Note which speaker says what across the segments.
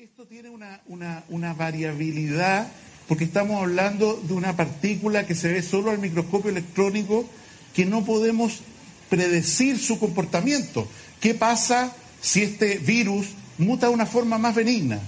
Speaker 1: Esto tiene una, una, una variabilidad porque estamos hablando de una partícula que se ve solo al microscopio electrónico que no podemos predecir su comportamiento. ¿Qué pasa si este virus muta de una forma más benigna?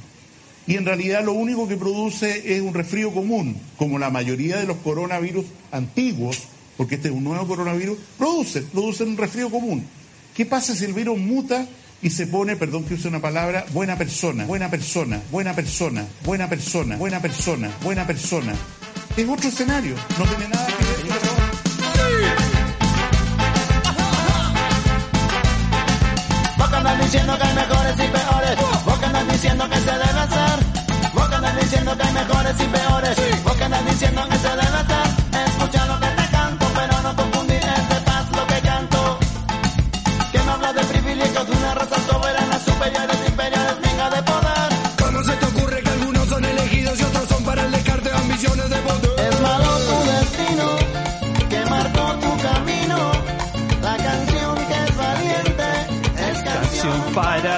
Speaker 1: Y en realidad lo único que produce es un resfrío común, como la mayoría de los coronavirus antiguos, porque este es un nuevo coronavirus, produce, produce un resfrío común. ¿Qué pasa si el virus muta y se pone, perdón que use una palabra, buena persona, buena persona, buena persona, buena persona, buena persona, buena persona? Es otro escenario, no tiene nada que ver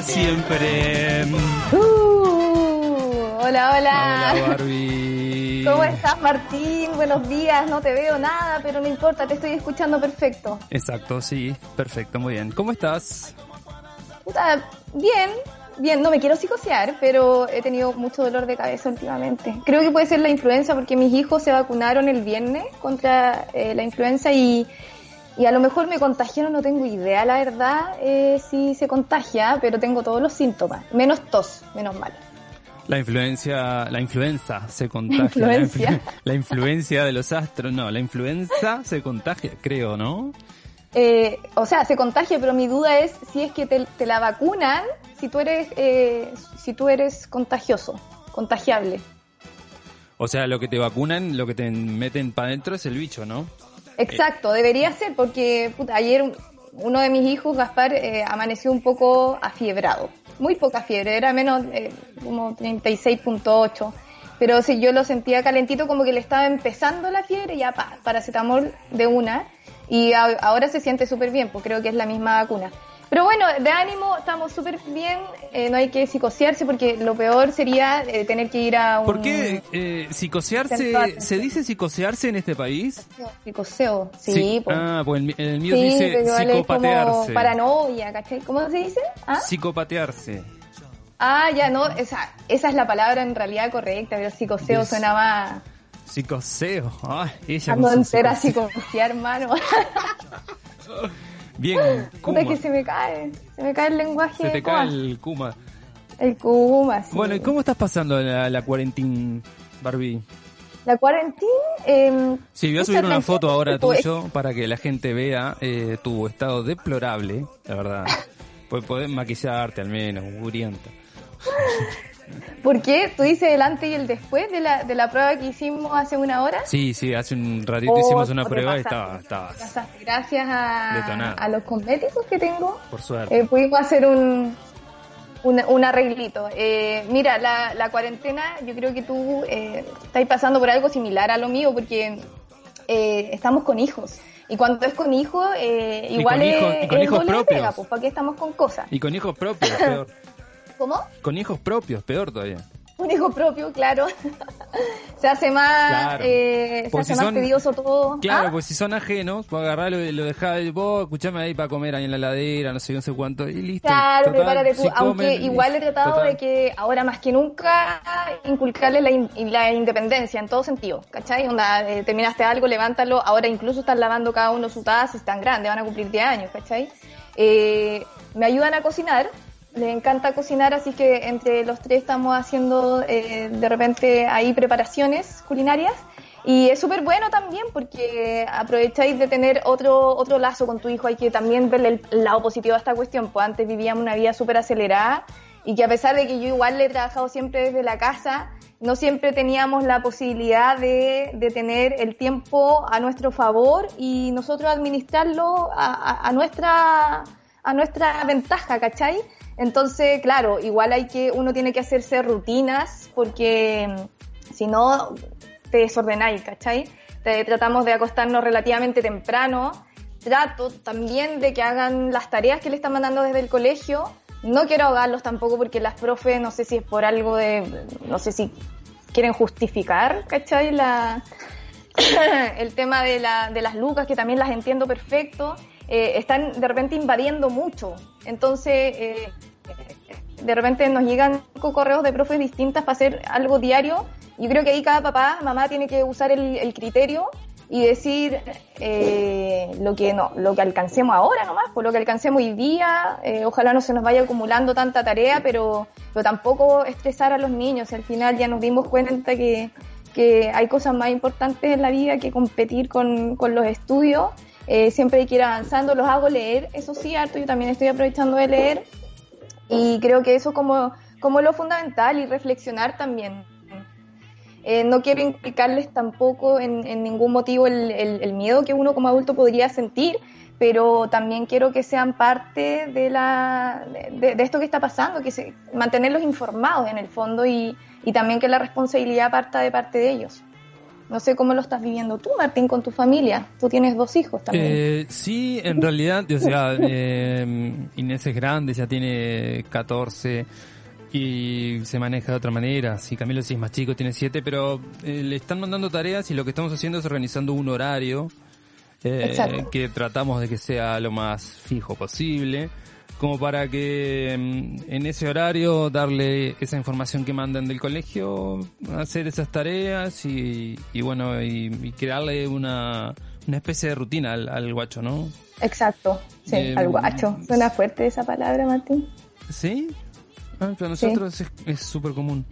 Speaker 2: siempre.
Speaker 3: Uh, hola, hola.
Speaker 2: Hola, Barbie.
Speaker 3: ¿Cómo estás, Martín? Buenos días. No te veo nada, pero no importa, te estoy escuchando perfecto.
Speaker 2: Exacto, sí, perfecto, muy bien. ¿Cómo estás?
Speaker 3: Bien, bien. No me quiero psicosear, pero he tenido mucho dolor de cabeza últimamente. Creo que puede ser la influenza porque mis hijos se vacunaron el viernes contra eh, la influenza y, y a lo mejor me contagiaron, no tengo idea, la verdad, eh, si se contagia, pero tengo todos los síntomas, menos tos, menos mal.
Speaker 2: La influencia, la influenza se contagia.
Speaker 3: influencia.
Speaker 2: La, influ- la influencia de los astros, no, la influenza se contagia, creo, ¿no?
Speaker 3: Eh, o sea, se contagia, pero mi duda es si es que te, te la vacunan, si tú eres, eh, si tú eres contagioso, contagiable.
Speaker 2: O sea, lo que te vacunan, lo que te meten para adentro es el bicho, ¿no?
Speaker 3: Exacto, debería ser porque puta, ayer uno de mis hijos, Gaspar, eh, amaneció un poco afiebrado. Muy poca fiebre, era menos eh, como 36.8. Pero si yo lo sentía calentito, como que le estaba empezando la fiebre, ya pa, paracetamol de una. Y ahora se siente súper bien, pues creo que es la misma vacuna. Pero bueno, de ánimo estamos súper bien, eh, no hay que psicosearse porque lo peor sería eh, tener que ir a un...
Speaker 2: ¿Por qué eh, psicosearse, se dice psicosearse en este país?
Speaker 3: Psicoseo, sí, pues.
Speaker 2: Ah, pues el, el mío
Speaker 3: Sí,
Speaker 2: dice
Speaker 3: como
Speaker 2: psicopatearse.
Speaker 3: paranoia, ¿cachai? ¿Cómo se dice? ¿Ah?
Speaker 2: Psicopatearse.
Speaker 3: Ah, ya no, esa, esa es la palabra en realidad correcta, pero psicoseo suena más
Speaker 2: Psicoseo. Ay, ella
Speaker 3: ando entera psicosear, hermano.
Speaker 2: Bien,
Speaker 3: Puta
Speaker 2: Kuma.
Speaker 3: que se me cae, se me cae el lenguaje.
Speaker 2: Se te
Speaker 3: Kuma.
Speaker 2: cae el Kuma.
Speaker 3: El Kuma, sí.
Speaker 2: Bueno, ¿y cómo estás pasando la, la cuarentena, Barbie?
Speaker 3: La cuarentena, eh,
Speaker 2: Sí, voy a subir una foto ahora tuyo para que la gente vea eh, tu estado deplorable, la verdad. Pues podés maquillarte al menos, mugrienta.
Speaker 3: ¿Por qué? ¿Tú dices el antes y el después de la, de la prueba que hicimos hace una hora?
Speaker 2: Sí, sí, hace un ratito hicimos una prueba y estaba.
Speaker 3: Gracias a, los cosméticos que tengo,
Speaker 2: por suerte.
Speaker 3: eh, pudimos hacer un, un, un arreglito. Eh, mira, la, la cuarentena, yo creo que tú eh, estás pasando por algo similar a lo mío, porque eh, estamos con hijos. Y cuando es con hijos, eh,
Speaker 2: Y
Speaker 3: igual
Speaker 2: con
Speaker 3: es,
Speaker 2: y con
Speaker 3: es
Speaker 2: hijos propios.
Speaker 3: pega, pues, ¿para qué estamos con cosas?
Speaker 2: Y con hijos propios, peor.
Speaker 3: ¿Cómo?
Speaker 2: Con hijos propios, peor todavía.
Speaker 3: Un hijo propio, claro. se hace más,
Speaker 2: Claro.
Speaker 3: eh, se
Speaker 2: Porque
Speaker 3: hace
Speaker 2: si
Speaker 3: más
Speaker 2: son-
Speaker 3: tedioso todo.
Speaker 2: Claro,
Speaker 3: ¿Ah?
Speaker 2: pues si son ajenos, pues agarrarlo y lo dejás, vos escuchame ahí para comer ahí en la ladera, no sé, no sé cuánto, y listo.
Speaker 3: Claro,
Speaker 2: Total,
Speaker 3: prepárate tú.
Speaker 2: si
Speaker 3: Aunque
Speaker 2: comen,
Speaker 3: igual he tratado
Speaker 2: total.
Speaker 3: de que ahora más que nunca inculcarle la, in- la independencia en todo sentido, ¿cachai? Onda, eh, terminaste algo, levántalo. Ahora incluso están lavando cada uno su taza, están grandes, van a cumplir 10 años, ¿cachai? Eh, me ayudan a cocinar, les encanta cocinar, así que entre los tres estamos haciendo eh, de repente ahí preparaciones culinarias. Y es súper bueno también porque aprovecháis de tener otro, otro lazo con tu hijo. Hay que también verle el lado positivo a esta cuestión. Pues antes vivíamos una vida súper acelerada y que a pesar de que yo igual le he trabajado siempre desde la casa, no siempre teníamos la posibilidad de, de tener el tiempo a nuestro favor y nosotros administrarlo a, a- a nuestra a nuestra ventaja, ¿cachai? Entonces, claro, igual hay que, uno tiene que hacerse rutinas porque mm, si no te desordenáis, ¿cachai? Tratamos de acostarnos relativamente temprano. Trato también de que hagan las tareas que le están mandando desde el colegio. no quiero ahogarlos tampoco porque las profes, no sé si es por algo de, no sé si quieren justificar, ¿cachai? La, el tema de, la, de las lucas, que también las entiendo perfecto, eh, están de repente invadiendo mucho. Entonces, eh, de repente nos llegan correos de profes distintas para hacer algo diario. Yo creo que ahí cada papá, mamá tiene que usar el, criterio y decir eh, lo que no, lo que alcancemos ahora nomás, por lo que alcancemos hoy día, ojalá no se nos vaya acumulando tanta tarea, pero, pero tampoco estresar a los niños. Al final ya nos dimos cuenta que, que hay cosas más importantes en la vida que competir con, con los estudios. Eh, siempre hay que ir avanzando, los hago leer, eso sí, harto, yo también estoy aprovechando de leer y creo que eso como, como lo fundamental y reflexionar también. Eh, no quiero implicarles tampoco en, ningún motivo el, miedo que uno como adulto podría sentir, pero también quiero que sean parte de, la, de, de esto que está pasando, que se, mantenerlos informados en el fondo y, y también que la responsabilidad parta de parte de ellos. No sé cómo lo estás viviendo tú, Martín, con tu familia. Tú tienes dos hijos también.
Speaker 2: Eh, sí, en realidad, o sea, eh, Inés es grande, ya tiene 14 y se maneja de otra manera. Si Camilo sí es más chico, tiene 7, pero eh, le están mandando tareas y lo que estamos haciendo es organizando un horario eh, que tratamos de que sea lo más fijo posible como para que mm, en ese horario darle esa información que mandan del colegio, hacer esas tareas y, y bueno, y, y, crearle una, una especie de rutina al, al guacho, ¿no?
Speaker 3: Exacto, sí, eh, al guacho. Suena fuerte esa palabra, Martín.
Speaker 2: ¿Sí? Ah, para nosotros sí. es súper común.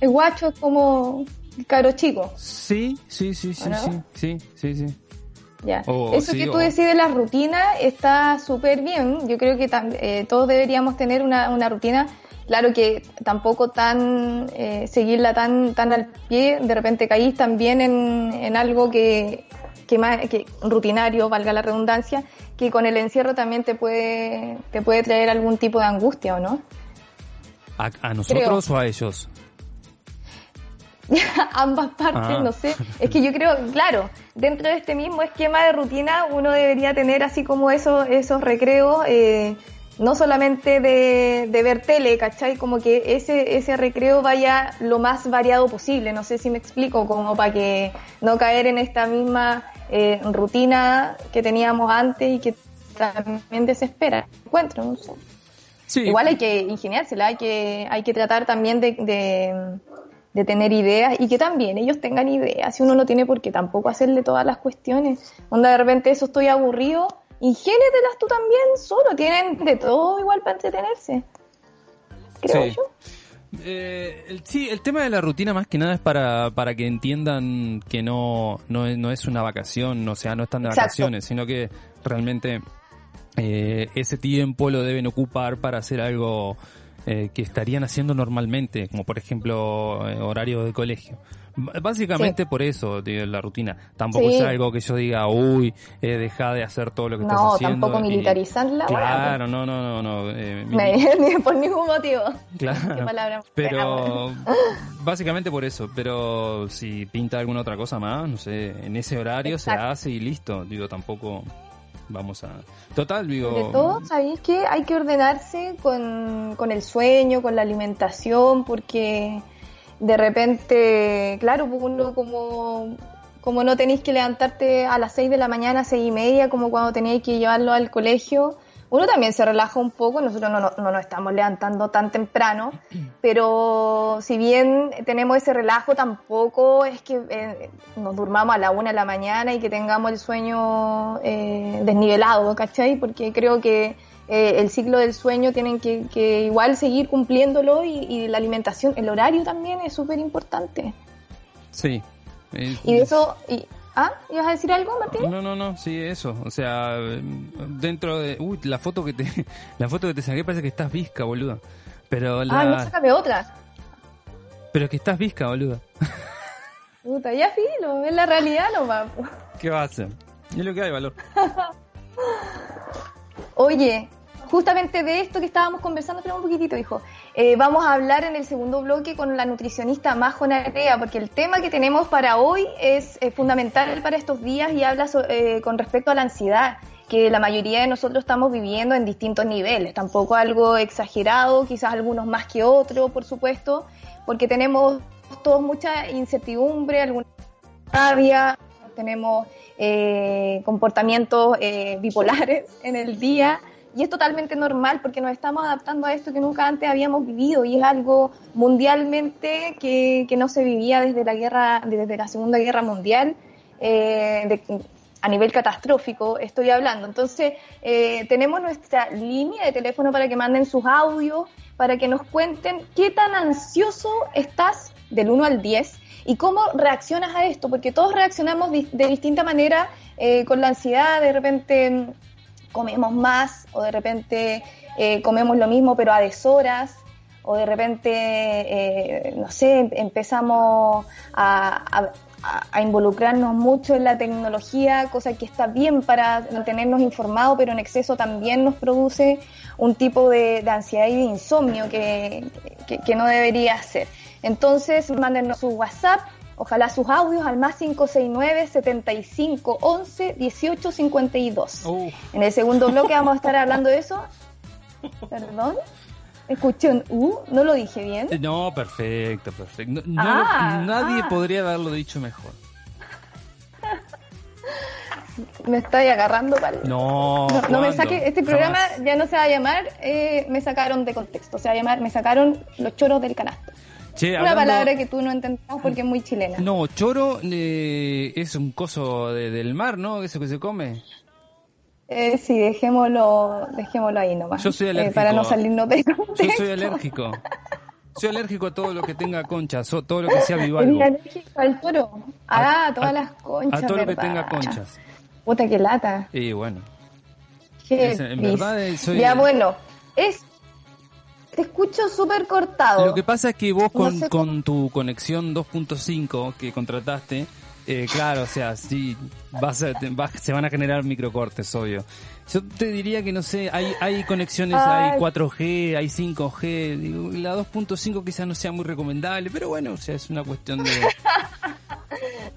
Speaker 3: El guacho es como el caro chico.
Speaker 2: Sí, sí, sí, sí, sí, sí, sí, sí.
Speaker 3: Ya. Oh, Eso sí, que tú oh. decís de la rutina está súper bien. Yo creo que eh, todos deberíamos tener una, una, rutina. Claro que tampoco tan eh, seguirla tan tan al pie. De repente caís también en, en algo que, que, más, que rutinario, valga la redundancia, que con el encierro también te puede te puede traer algún tipo de angustia, ¿o no?
Speaker 2: ¿A, a nosotros creo. o a ellos?
Speaker 3: ambas partes, ah. no sé. Es que yo creo, claro, dentro de este mismo esquema de rutina uno debería tener así como esos, esos recreos, eh, no solamente de, de, ver tele, ¿cachai? Como que ese, ese recreo vaya lo más variado posible, no sé si me explico, como para que no caer en esta misma eh, rutina que teníamos antes y que también desespera. Encuentro, no sé. Sí. Igual hay que ingeniársela, hay que, hay que tratar también de, de de tener ideas y que también ellos tengan ideas. Si uno no tiene por qué tampoco hacerle todas las cuestiones. Onda de repente eso estoy aburrido, ingénetelas tú también solo. Tienen de todo igual para entretenerse. Creo sí. yo.
Speaker 2: Eh, el, sí, el tema de la rutina más que nada es para, para que entiendan que no, no, es, no es una vacación, o sea, no están de Exacto. vacaciones, sino que realmente eh, ese tiempo lo deben ocupar para hacer algo eh, que estarían haciendo normalmente, como por ejemplo eh, horario de colegio. B básicamente sí. por eso, tío, la rutina. Tampoco sí. es algo que yo diga, uy, eh, deja de hacer todo lo que
Speaker 3: no,
Speaker 2: estás haciendo.
Speaker 3: No, tampoco militarizarla.
Speaker 2: Claro, no, no, no, no. Eh,
Speaker 3: por ningún motivo.
Speaker 2: Claro. Pero básicamente por eso. Pero si pinta alguna otra cosa más, no sé, en ese horario Exacto. se hace y listo. Digo, tampoco vamos a... Total, digo...
Speaker 3: De todo, ¿sabéis que hay que ordenarse con, con el sueño, con la alimentación? Porque de repente, claro, pues uno como, como no tenéis que levantarte a las 6 de la mañana, seis y media, como cuando teníais que llevarlo al colegio, uno también se relaja un poco, nosotros no, no, no, nos estamos levantando tan temprano, pero si bien tenemos ese relajo, tampoco es que eh, nos durmamos a la una de la mañana y que tengamos el sueño eh, desnivelado, ¿cachai? Porque creo que eh, el ciclo del sueño tienen que, que igual seguir cumpliéndolo y, y, la alimentación, el horario también es súper importante.
Speaker 2: Sí.
Speaker 3: y de eso... Y, ¿Ah? ¿Ibas a decir algo, Martín?
Speaker 2: No, no, no, sí, eso. O sea, dentro de... Uy, la foto que te, la foto que te saqué parece que estás visca, boluda. Pero la...
Speaker 3: Ah, no, sácame otra.
Speaker 2: Pero que estás visca, boluda.
Speaker 3: Puta, ya filo, es la realidad nomás.
Speaker 2: ¿Qué va a hacer? Es lo que hay, valor.
Speaker 3: Oye, justamente de esto que estábamos conversando, pero un poquitito, hijo. Eh, vamos a hablar en el segundo bloque con la nutricionista Majo Narea, porque el tema que tenemos para hoy es eh, fundamental para estos días y habla so, eh, con respecto a la ansiedad. que la mayoría de nosotros estamos viviendo en distintos niveles, tampoco algo exagerado, quizás algunos más que otros, por supuesto, porque tenemos todos mucha incertidumbre, alguna rabia, tenemos eh, comportamientos bipolares en el día y es totalmente normal porque nos estamos adaptando a esto que nunca antes habíamos vivido y es algo mundialmente que, que no se vivía desde la guerra, desde la Segunda Guerra Mundial. Eh, de, a nivel catastrófico estoy hablando. Entonces, eh, tenemos nuestra línea de teléfono para que manden sus audios, para que nos cuenten qué tan ansioso estás del 1 al 10 y cómo reaccionas a esto, porque todos reaccionamos de distinta manera eh, con la ansiedad, de repente comemos más o de repente eh, comemos lo mismo pero a deshoras o de repente, eh, no sé, empezamos a, involucrarnos mucho en la tecnología, cosa que está bien para mantenernos informados, pero en exceso también nos produce un tipo de, ansiedad y de insomnio que, que, no debería ser. Entonces, mándenos su WhatsApp, ojalá sus audios al más 569 75 11 18 52. En el segundo bloque vamos a estar hablando de eso. Perdón. Escuché un U, ¿no lo dije bien?
Speaker 2: No, perfecto, perfecto. Ah, nadie ah. podría haberlo dicho mejor.
Speaker 3: me estoy agarrando para
Speaker 2: No,
Speaker 3: no, me saque. Este programa ya no se va a llamar. Eh, me sacaron de contexto. Se va a llamar. Me sacaron los choros del canasto. Una palabra que tú no entendemos porque es muy chilena.
Speaker 2: No, choro eh, es un coso del mar, ¿no? Eso que se come.
Speaker 3: Eh, sí, dejémoslo, dejémoslo ahí nomás.
Speaker 2: Yo soy
Speaker 3: eh,
Speaker 2: alérgico.
Speaker 3: para no salirnos de
Speaker 2: contexto. Yo soy alérgico. Soy alérgico a todo lo que tenga conchas, todo lo que sea bivalvo.
Speaker 3: ¿Eres alérgico al toro? Ah, a, todas las conchas.
Speaker 2: A todo lo que tenga conchas.
Speaker 3: Puta, que lata.
Speaker 2: Y bueno.
Speaker 3: Qué en verdad eh, soy... Ya, bueno. Es te escucho súper cortado.
Speaker 2: Lo que pasa es que vos con, con tu conexión 2.5 que contrataste, eh, claro, o sea, sí, se van a generar microcortes, obvio. Yo te diría que, no sé, hay, hay conexiones, hay 4G, hay 5G, la 2.5 quizás no sea muy recomendable, pero bueno, o sea, es una cuestión de...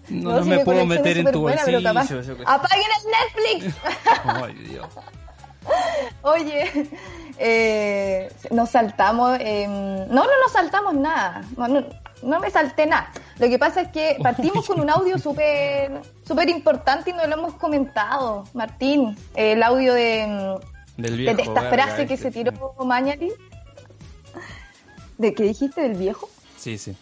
Speaker 2: No, me puedo meter en tu bolsillo.
Speaker 3: ¡Apaguen el Netflix!
Speaker 2: Ay, Dios.
Speaker 3: Oye, eh, nos saltamos, eh, no, no nos saltamos nada, no, me salté nada. Lo que pasa es que partimos con un audio súper super importante y no lo hemos comentado, Martín, el audio de, de esta frase que se tiró Mañali. ¿De qué dijiste del viejo?
Speaker 2: Sí, sí.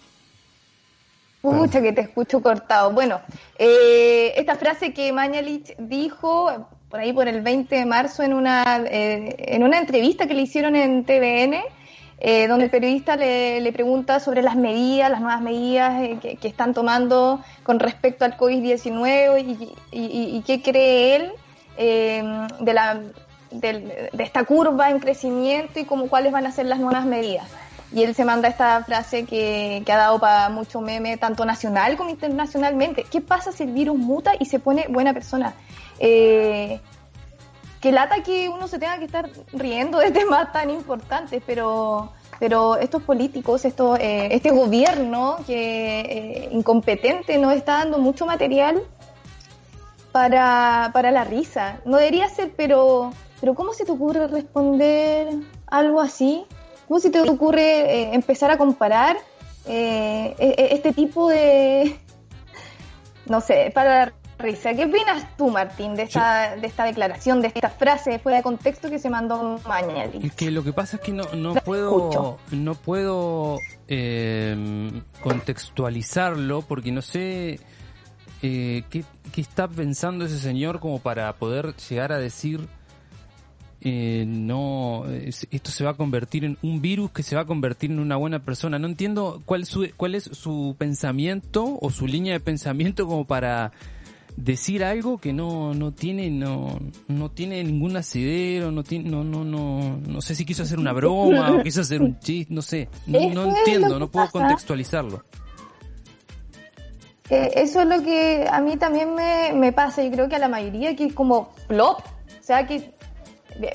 Speaker 3: Pucha, que te escucho cortado. Bueno, eh, esta frase que Mañalich dijo por ahí por el 20 de marzo en una, eh, en una entrevista que le hicieron en TVN, eh, donde el periodista le, le, pregunta sobre las medidas, las nuevas medidas eh, que, están tomando con respecto al COVID-19 y, y, qué cree él de, la, de, esta curva en crecimiento y cómo, cuáles van a ser las nuevas medidas. Y él se manda esta frase que, que ha dado para mucho meme, tanto nacional como internacionalmente. ¿Qué pasa si el virus muta y se pone buena persona? Eh, que lata que uno se tenga que estar riendo de temas tan importantes, pero pero estos políticos, esto, eh, este gobierno que eh, incompetente nos está dando mucho material para, para la risa. No debería ser, pero, pero ¿cómo se te ocurre responder algo así? ¿Cómo se te ocurre eh, empezar a comparar e, e, este tipo de, no sé, para risa. ¿Qué opinas tú, Martín, de esta, de esta declaración, de esta frase fuera de contexto que se mandó Mañali?
Speaker 2: Es que lo que pasa es que no, no puedo, no puedo eh, contextualizarlo porque no sé eh, qué, qué está pensando ese señor como para poder llegar a decir eh, no, esto se va a convertir en un virus que se va a convertir en una buena persona. No entiendo cuál, su, cuál es su pensamiento o su línea de pensamiento como para decir algo que no, no tiene, no, no tiene ningún asidero, no tiene, no, no, no, no sé si quiso hacer una broma o quiso hacer un chiste, no sé, no, entiendo, no puedo contextualizarlo.
Speaker 3: Eh, eso es lo que a mí también me, me pasa, y creo que a la mayoría que es como plop, o sea que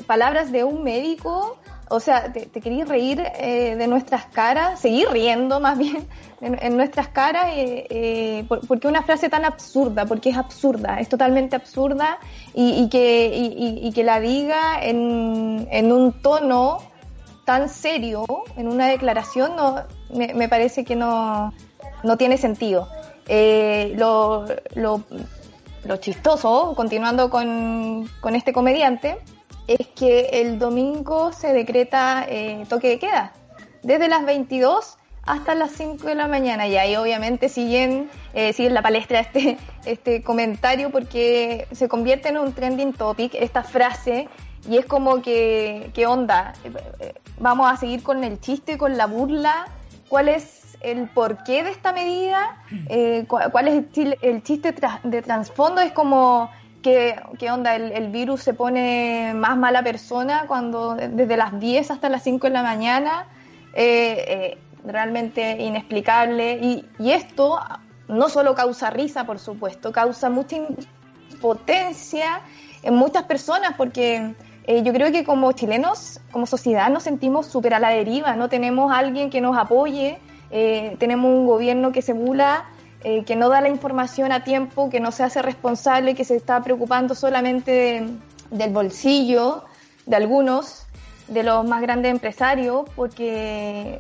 Speaker 3: palabras de un médico o sea, te, te querías reír eh, de nuestras caras, seguir riendo más bien en, nuestras caras, eh, eh, por, porque una frase tan absurda, porque es absurda, es totalmente absurda y, y que, y, que la diga en, en un tono tan serio, en una declaración, no, me, me parece que no, no tiene sentido. Eh, lo, lo, lo chistoso, continuando con, con este comediante, es que el domingo se decreta eh, toque de queda, desde las 22 hasta las 5 de la mañana. Y ahí obviamente siguen, eh, siguen la palestra este, este comentario porque se convierte en un trending topic esta frase y es como que, ¿qué onda? Vamos a seguir con el chiste, con la burla. ¿Cuál es el porqué de esta medida? Eh, cu- ¿Cuál es el, chiste de trasfondo? Es como, ¿qué, qué onda? El, virus se pone más mala persona cuando desde las 10 hasta las 5 de la mañana. Eh, eh, realmente inexplicable. Y, esto no solo causa risa, por supuesto, causa mucha impotencia en muchas personas porque eh, yo creo que como chilenos, como sociedad, nos sentimos súper a la deriva, no tenemos a alguien que nos apoye, tenemos un gobierno que se bula, eh, que no da la información a tiempo, que no se hace responsable, que se está preocupando solamente de- del bolsillo de algunos, de los más grandes empresarios, porque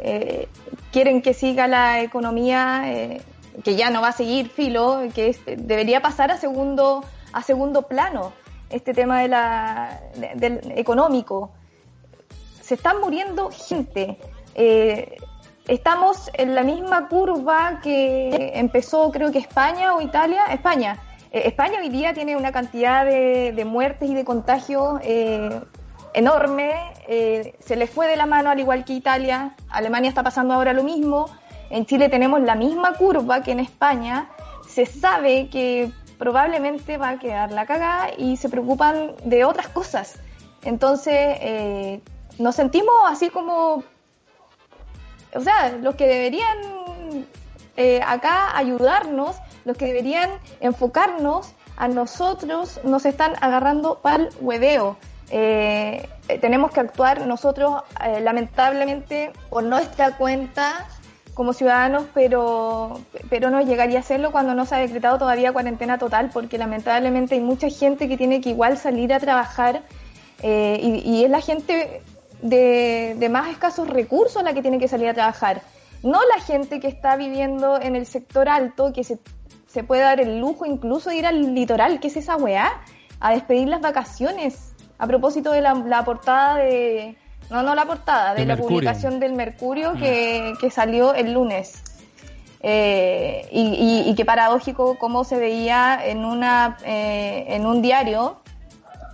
Speaker 3: eh, quieren que siga la economía, eh, que ya no va a seguir filo, que debería pasar a segundo, a segundo plano este tema de la, de- del económico. Se están muriendo gente. Estamos en la misma curva que empezó creo que España o Italia. España. Eh, España hoy día tiene una cantidad de, muertes y de contagios eh, enorme. Eh, se le fue de la mano al igual que Italia. Alemania está pasando ahora lo mismo. En Chile tenemos la misma curva que en España. Se sabe que probablemente va a quedar la cagada y se preocupan de otras cosas. Entonces, nos sentimos así como o sea, los que deberían eh, acá ayudarnos, los que deberían enfocarnos a nosotros, nos están agarrando pa'l hueveo. Eh, eh, tenemos que actuar nosotros, eh, lamentablemente, por nuestra cuenta como ciudadanos, pero, pero no llegaría a hacerlo cuando no se ha decretado todavía cuarentena total, porque lamentablemente hay mucha gente que tiene que igual salir a trabajar eh, y, y es la gente de, de más escasos recursos la que tiene que salir a trabajar. No la gente que está viviendo en el sector alto, que se, se puede dar el lujo incluso de ir al litoral, ¿qué es esa weá? A despedir las vacaciones. A propósito de la, la portada de... No, no la portada, de,
Speaker 2: De
Speaker 3: la
Speaker 2: Mercurio.
Speaker 3: publicación del Mercurio que, que salió el lunes. Eh, y, y, y qué paradójico cómo se veía en, una, eh, en un diario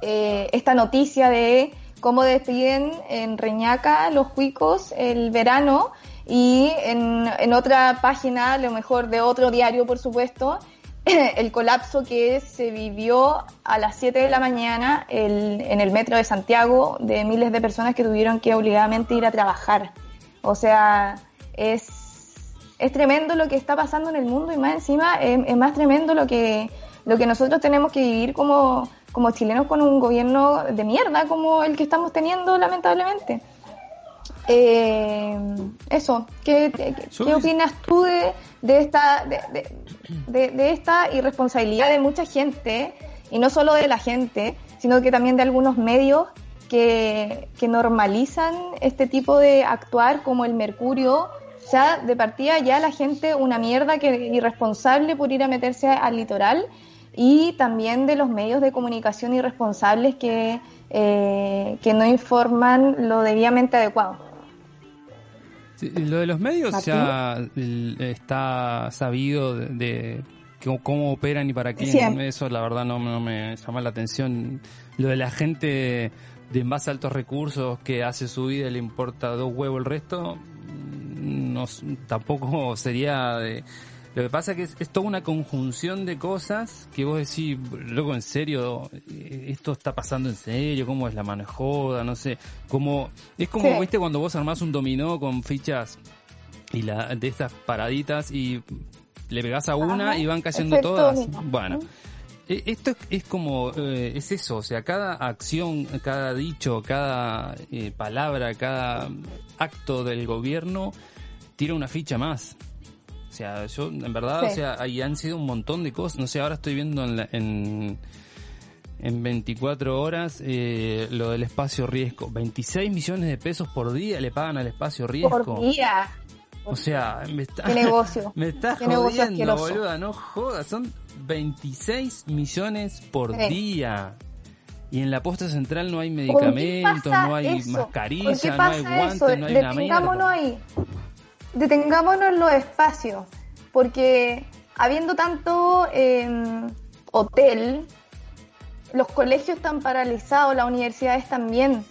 Speaker 3: eh, esta noticia de cómo despiden en Reñaca los cuicos el verano y en, en otra página, a lo mejor de otro diario por supuesto, el colapso que se vivió a las 7 de la mañana en el metro de Santiago de miles de personas que tuvieron que obligadamente ir a trabajar. O sea, es, es tremendo lo que está pasando en el mundo y más encima es, es más tremendo lo que, lo que nosotros tenemos que vivir como, como chilenos con un gobierno de mierda como el que estamos teniendo lamentablemente. Eh, eso, ¿qué, qué, qué opinas tú de, de esta de, de- de- de esta irresponsabilidad de mucha gente y no solo de la gente, sino que también de algunos medios que, que normalizan este tipo de actuar como el Mercurio? O sea, de partida ya la gente una mierda que irresponsable por ir a meterse al litoral y también de los medios de comunicación irresponsables que, eh, que no informan lo debidamente adecuado.
Speaker 2: Sí, lo de los medios
Speaker 3: Martín.
Speaker 2: ya está sabido de, de cómo, operan y para quién.
Speaker 3: Siempre.
Speaker 2: Eso la verdad no, no me llama la atención. Lo de la gente de a altos recursos que hace su vida y le importa dos huevos el resto, mm, no, tampoco sería de... Lo que pasa que es, es toda una conjunción de cosas que vos decís, loco, en serio, Eh, esto está pasando en serio, cómo es la mano joda, no sé, como, es como,
Speaker 3: Sí.
Speaker 2: viste, cuando vos armás un dominó con fichas y la, de estas paraditas y le pegás a una
Speaker 3: Ajá,
Speaker 2: y van cayendo todas. Bueno, Eh, Esto es, es como, eh, es eso, o sea, cada acción, cada dicho, cada eh, palabra, cada acto del gobierno tira una ficha más. O sea, yo, en verdad,
Speaker 3: Sí.
Speaker 2: o sea, ahí han sido un montón de cosas. No sé, ahora estoy viendo en, la- en, en 24 horas eh, lo del espacio riesgo. 26 millones de pesos por día le pagan al espacio riesgo.
Speaker 3: Por día.
Speaker 2: O sea, me está,
Speaker 3: Qué negocio.
Speaker 2: me está
Speaker 3: Qué negocio
Speaker 2: jodiendo, boluda, no jodas, son 26 millones por
Speaker 3: Sí.
Speaker 2: día. Y en la posta central no hay
Speaker 3: ¿Por qué
Speaker 2: medicamentos, no hay
Speaker 3: eso? ¿Por qué
Speaker 2: mascarilla, no hay guantes,
Speaker 3: eso?
Speaker 2: no hay una
Speaker 3: Detengámonos
Speaker 2: mierda.
Speaker 3: ahí. Detengámonos en los espacios. Porque habiendo tanto eh, hotel, los colegios están paralizados, las universidades también.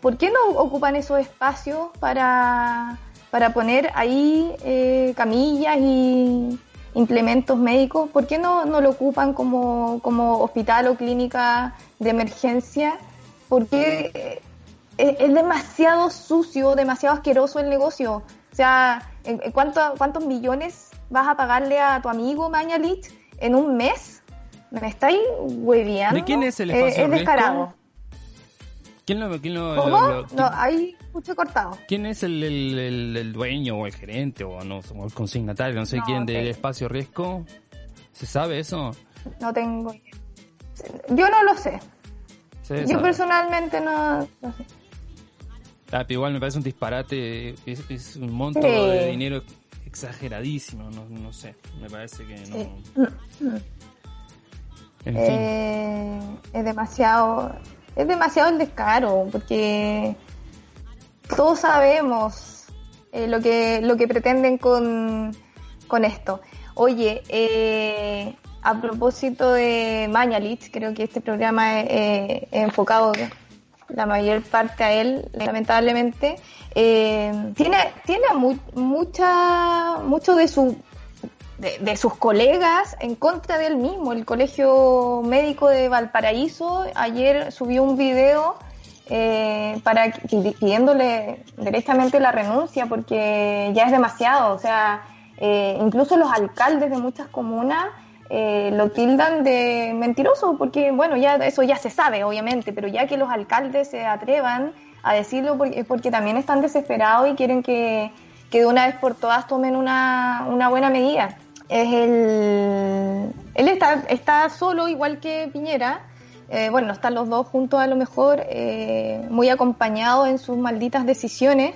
Speaker 3: ¿Por qué no ocupan esos espacios para, para poner ahí eh, camillas y implementos médicos? ¿Por qué no, no lo ocupan como, como hospital o clínica de emergencia? Porque eh, es, es demasiado sucio, demasiado asqueroso el negocio. O sea, ¿en- en cuánto- ¿cuántos millones vas a pagarle a tu amigo Mañalich en un mes? ¿Me estáis hueviando?
Speaker 2: ¿De quién es el
Speaker 3: Eh,
Speaker 2: espacio
Speaker 3: Es descarado.
Speaker 2: riesgo? ¿Quién lo, quién lo-
Speaker 3: ¿Cómo?
Speaker 2: lo- lo-
Speaker 3: No, ahí escuché cortado.
Speaker 2: ¿Quién es el, el- el- el dueño o el gerente o, no, o el consignatario, no sé
Speaker 3: No,
Speaker 2: quién, del espacio riesgo? ¿Se sabe eso?
Speaker 3: No tengo idea. Yo no lo sé.
Speaker 2: Se
Speaker 3: Yo
Speaker 2: sabe.
Speaker 3: personalmente no, no sé.
Speaker 2: Ah, pero igual me parece un disparate, es, es un monto
Speaker 3: Sí.
Speaker 2: de dinero exageradísimo, no, no sé, me parece que no... En fin,
Speaker 3: Eh, es demasiado es demasiado el descaro porque todos sabemos eh, lo que lo que pretenden con, con esto. Oye eh, a propósito de Mañalich creo que este programa es eh, enfocado la mayor parte a él lamentablemente eh, tiene tiene mu- mucha mucho de su de, sus colegas en contra de él mismo. El Colegio Médico de Valparaíso ayer subió un video eh, para pidiéndole directamente la renuncia porque ya es demasiado. O sea, eh, incluso los alcaldes de muchas comunas eh, lo tildan de mentiroso porque, bueno, ya eso ya se sabe, obviamente, pero ya que los alcaldes se atrevan a decirlo porque, porque también están desesperados y quieren que, que de una vez por todas tomen una, una buena medida. Es el, él está, está solo, igual que Piñera. Eh, bueno, están los dos juntos a lo mejor, eh, muy acompañados en sus malditas decisiones.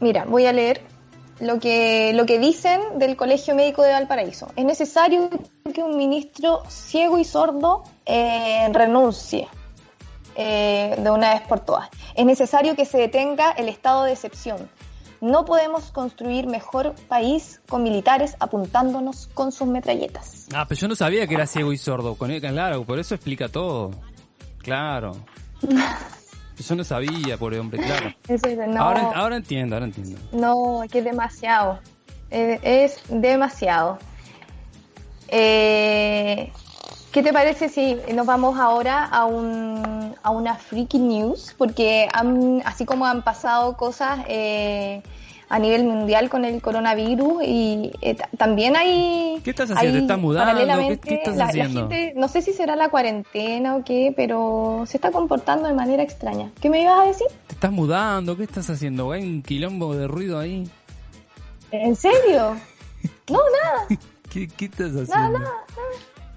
Speaker 3: Mira, voy a leer lo que, lo que dicen del Colegio Médico de Valparaíso. Es necesario que un ministro ciego y sordo eh, renuncie eh, de una vez por todas. Es necesario que se detenga el estado de excepción. No podemos construir mejor país con militares apuntándonos con sus metralletas.
Speaker 2: Ah, pero yo no sabía que era ciego y sordo. Claro, por eso explica todo. Claro. Yo no sabía, pobre hombre, claro.
Speaker 3: Es decir, no,
Speaker 2: Ahora, ahora entiendo, ahora entiendo.
Speaker 3: no, es que es demasiado. Eh, es demasiado. Eh, ¿Qué te parece si nos vamos ahora a, un, a una freaky news? Porque han- así como han pasado cosas eh, a nivel mundial con el coronavirus y eh, ta- también hay...
Speaker 2: ¿Qué estás haciendo?
Speaker 3: hay
Speaker 2: ¿Te estás mudando?
Speaker 3: paralelamente,
Speaker 2: ¿Qué- qué estás
Speaker 3: la- la
Speaker 2: haciendo?
Speaker 3: gente- no sé si será la cuarentena o qué, pero se está comportando de manera extraña. ¿Qué me ibas a decir?
Speaker 2: ¿Te estás mudando? ¿Qué estás haciendo? ¿Hay un quilombo de ruido ahí?
Speaker 3: ¿En serio? No, nada.
Speaker 2: ¿Qué, qué estás haciendo?
Speaker 3: Nada, nada, nada.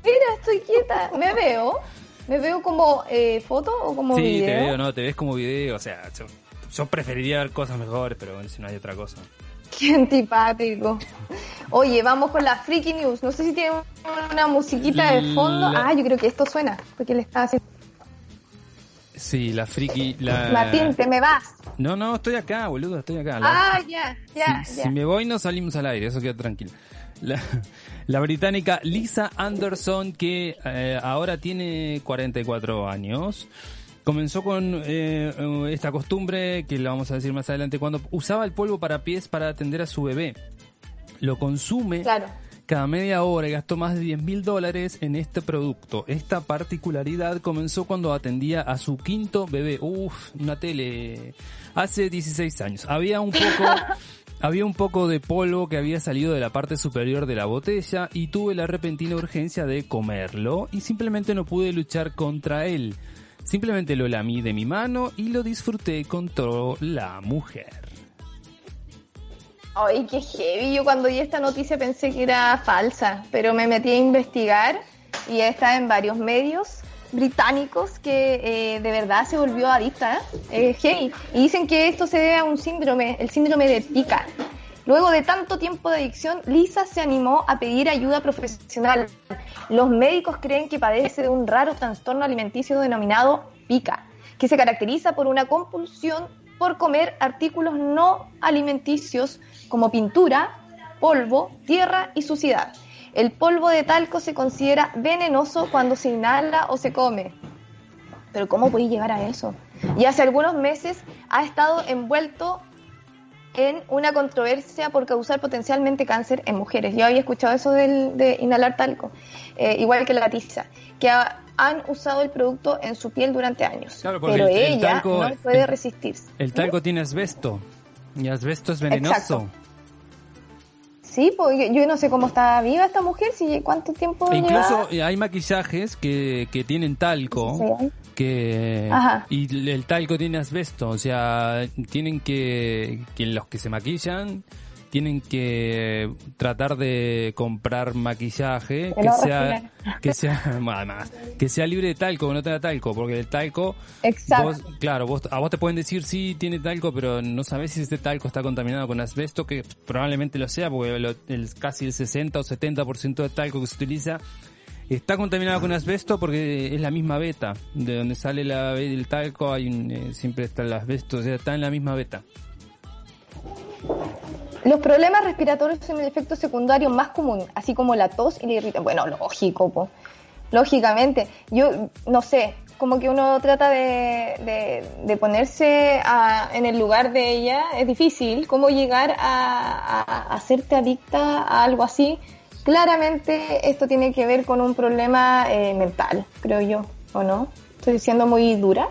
Speaker 3: Mira, estoy quieta. Me veo. Me veo como eh, foto o como
Speaker 2: sí,
Speaker 3: video.
Speaker 2: te veo, no, te ves como video. O sea, yo, preferiría ver cosas mejores, pero bueno, si no hay otra cosa.
Speaker 3: Qué antipático. Oye, vamos con la freaky news. No sé si tiene una musiquita de fondo.
Speaker 2: La-
Speaker 3: Ah, yo creo que esto suena. Porque le está haciendo.
Speaker 2: Sí, la friki. La...
Speaker 3: Martín, te me vas.
Speaker 2: No, no, estoy acá, boludo, estoy acá. La-
Speaker 3: Ah, ya, ya,
Speaker 2: si,
Speaker 3: ya.
Speaker 2: si me voy no salimos al aire, eso queda tranquilo. La, la británica Lisa Anderson, que eh, ahora tiene 44 años, comenzó con eh, esta costumbre, que la vamos a decir más adelante, cuando usaba el polvo para pies para atender a su bebé. Lo consume
Speaker 3: Claro.
Speaker 2: cada media hora y gastó más de 10 mil dólares en este producto. Esta particularidad comenzó cuando atendía a su quinto bebé. Uf, una tele. Hace 16 años. Había un poco Había un poco de polvo que había salido de la parte superior de la botella y tuve la repentina urgencia de comerlo y simplemente no pude luchar contra él. Simplemente lo lamí de mi mano y lo disfruté contra la mujer.
Speaker 3: Ay, qué heavy. Yo cuando vi esta noticia pensé que era falsa, pero me metí a investigar y está en varios medios británicos que eh, de verdad se volvió adicta. ¿eh? Y dicen que esto se debe a un síndrome, el síndrome de pica. Luego de tanto tiempo de adicción, Lisa se animó a pedir ayuda profesional. Los médicos creen que padece de un raro trastorno alimenticio denominado pica, que se caracteriza por una compulsión por comer artículos no alimenticios como pintura, polvo, tierra y suciedad. El polvo de talco se considera venenoso cuando se inhala o se come. Pero ¿cómo puede llegar a eso? Y hace algunos meses ha estado envuelto en una controversia por causar potencialmente cáncer en mujeres. Yo había escuchado eso del, de inhalar talco, eh, igual que la tiza, que ha- han usado el producto en su piel durante años.
Speaker 2: Claro,
Speaker 3: pero
Speaker 2: el- el
Speaker 3: ella
Speaker 2: talco-
Speaker 3: no puede resistirse.
Speaker 2: El talco tiene asbesto y asbesto es venenoso.
Speaker 3: Exacto. Sí, porque yo no sé cómo está viva esta mujer, si cuánto tiempo
Speaker 2: E incluso
Speaker 3: lleva?
Speaker 2: hay maquillajes que, que tienen talco.
Speaker 3: Sí.
Speaker 2: Que
Speaker 3: Ajá.
Speaker 2: y el talco tiene asbesto, o sea, tienen que, que los que se maquillan tienen que tratar de comprar maquillaje
Speaker 3: Que
Speaker 2: sea que sea además, que sea libre de talco, que no tenga talco, porque el talco
Speaker 3: Exacto.
Speaker 2: vos, claro, vos, a vos te pueden decir sí tiene talco, pero no sabés si este talco está contaminado con asbesto, que probablemente lo sea, porque lo- el, casi el 60 o 70% de talco que se utiliza Está contaminado con asbesto porque es la misma beta. De donde sale la, el talco hay un, eh, siempre está el asbesto, o sea, está en la misma beta.
Speaker 3: Los problemas respiratorios son el efecto secundario más común, así como la tos y la irritación. Bueno, lógico, po. lógicamente. Yo no sé, como que uno trata de ponerse a- en el lugar de ella, es difícil. ¿Cómo llegar a, a- a hacerte adicta a algo así? Claramente esto tiene que ver con un problema eh, mental, creo yo, ¿o no? Estoy siendo muy dura.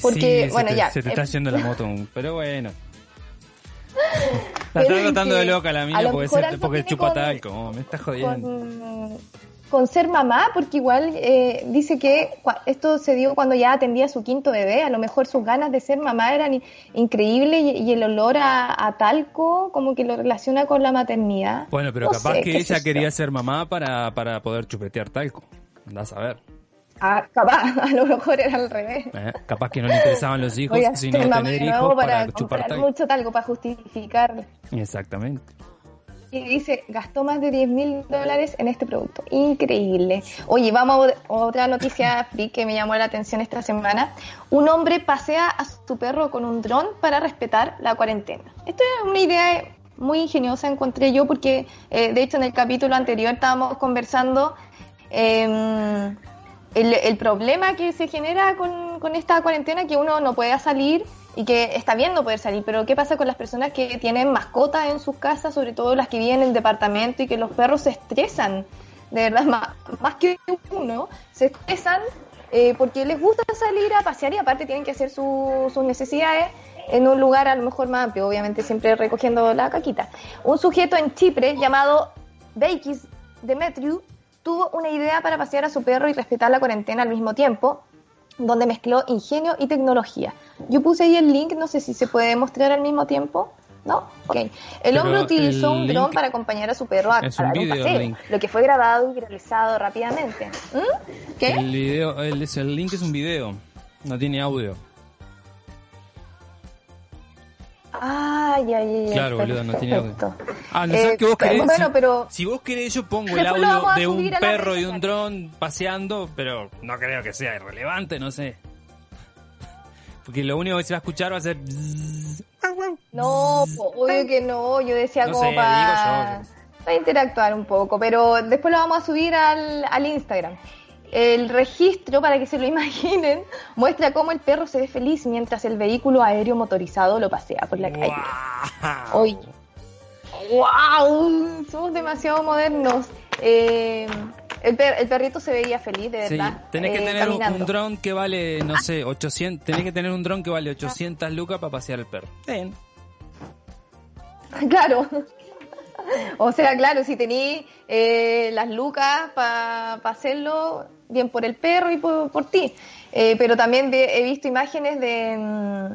Speaker 3: Porque,
Speaker 2: sí,
Speaker 3: bueno,
Speaker 2: se te,
Speaker 3: ya.
Speaker 2: Se te está
Speaker 3: eh,
Speaker 2: yendo la moto, pero bueno. La está
Speaker 3: es
Speaker 2: tratando de loca la mina
Speaker 3: lo
Speaker 2: porque, se- porque chupa
Speaker 3: con-
Speaker 2: talco. me está jodiendo.
Speaker 3: con, con ser mamá, porque igual eh, dice que esto se dio cuando ya atendía a su quinto bebé, a lo mejor sus ganas de ser mamá eran in- increíbles y, y el olor a, a talco como que lo relaciona con la maternidad.
Speaker 2: Bueno, pero
Speaker 3: No
Speaker 2: capaz
Speaker 3: sé,
Speaker 2: que ella quería ser mamá para, para poder chupetear talco. Andás a ver.
Speaker 3: Ah, capaz, a lo mejor era al revés.
Speaker 2: ¿eh? Capaz que no le interesaban los hijos, sino tener hijos para,
Speaker 3: para,
Speaker 2: chupar talco.
Speaker 3: mucho talco para justificar.
Speaker 2: Exactamente.
Speaker 3: Dice, gastó más de 10 mil dólares en este producto. Increíble. Oye, vamos a otra noticia free que me llamó la atención esta semana. Un hombre pasea a su perro con un dron para respetar la cuarentena. Esto es una idea muy ingeniosa, encontré yo, porque eh, de hecho en el capítulo anterior estábamos conversando eh, el, el problema que se genera con, con esta cuarentena, que uno no pueda salir y que está bien no poder salir, pero ¿qué pasa con las personas que tienen mascotas en sus casas, sobre todo las que viven en departamento y que los perros se estresan? De verdad, más, más que uno, se estresan eh, porque les gusta salir a pasear y aparte tienen que hacer su- sus necesidades en un lugar a lo mejor más amplio, obviamente siempre recogiendo la caquita. Un sujeto en Chipre llamado Beikis Demetriou tuvo una idea para pasear a su perro y respetar la cuarentena al mismo tiempo, donde mezcló ingenio y tecnología. Yo puse ahí el link, no sé si se puede mostrar al mismo tiempo. ¿No? Ok. El
Speaker 2: Pero
Speaker 3: hombre utilizó
Speaker 2: el
Speaker 3: un dron para acompañar a su perro a,
Speaker 2: es
Speaker 3: a
Speaker 2: un
Speaker 3: dar un
Speaker 2: video,
Speaker 3: paseo,
Speaker 2: link.
Speaker 3: lo que fue grabado y viralizado rápidamente. ¿Mm? ¿Qué?
Speaker 2: El video, el, el link es un video, no tiene audio.
Speaker 3: Ay, ay, ay.
Speaker 2: Claro, boludo, no tiene audio. Ah, no sé
Speaker 3: Eh,
Speaker 2: que vos querés.
Speaker 3: Bueno,
Speaker 2: si,
Speaker 3: pero
Speaker 2: si vos querés, yo pongo el audio de un perro y un dron paseando, pero no creo que sea irrelevante, no sé. Porque lo único que se va a escuchar va a ser.
Speaker 3: No, obvio que no. Yo decía
Speaker 2: No
Speaker 3: como
Speaker 2: sé, digo
Speaker 3: para,
Speaker 2: yo.
Speaker 3: para interactuar un poco, pero después lo vamos a subir al, al Instagram. El registro, para que se lo imaginen, muestra cómo el perro se ve feliz mientras el vehículo aéreo motorizado lo pasea por la calle. ¡Wow! Somos demasiado modernos. Eh, el, per- el perrito se veía feliz, de
Speaker 2: Sí,
Speaker 3: verdad.
Speaker 2: tenés que
Speaker 3: eh,
Speaker 2: tener un,
Speaker 3: caminando.
Speaker 2: un dron que vale, no sé, 800. Tenés que tener un dron que vale 800 lucas para pasear el perro. Bien.
Speaker 3: Claro. O sea, claro, si tenéis eh, las lucas para hacerlo, bien por el perro y por, ti. Eh, pero también he visto imágenes de, mm,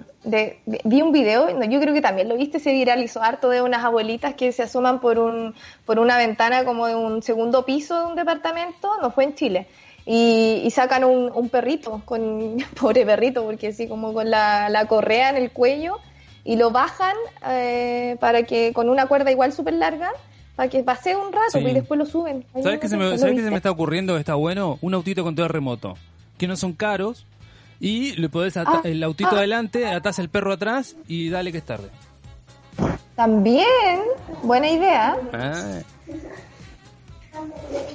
Speaker 3: Vi un video, yo creo que también lo viste, se viralizó harto de unas abuelitas que se asoman por, un, por una ventana como de un segundo piso de un departamento, no fue en Chile. Y, sacan un, perrito, con pobre perrito, porque así como con la, la correa en el cuello, y lo bajan eh, para que con una cuerda igual súper larga, para que pase un rato
Speaker 2: Sí.
Speaker 3: y después lo suben. Ahí
Speaker 2: ¿Sabes qué se
Speaker 3: sé
Speaker 2: me,
Speaker 3: si lo
Speaker 2: ¿sabes qué se me está ocurriendo? Está bueno. Un autito con todo remoto. Que no son caros. Y le podés atar
Speaker 3: Ah,
Speaker 2: el autito
Speaker 3: ah.
Speaker 2: adelante, atás el perro atrás y dale que es tarde.
Speaker 3: También, buena idea.
Speaker 2: Ah.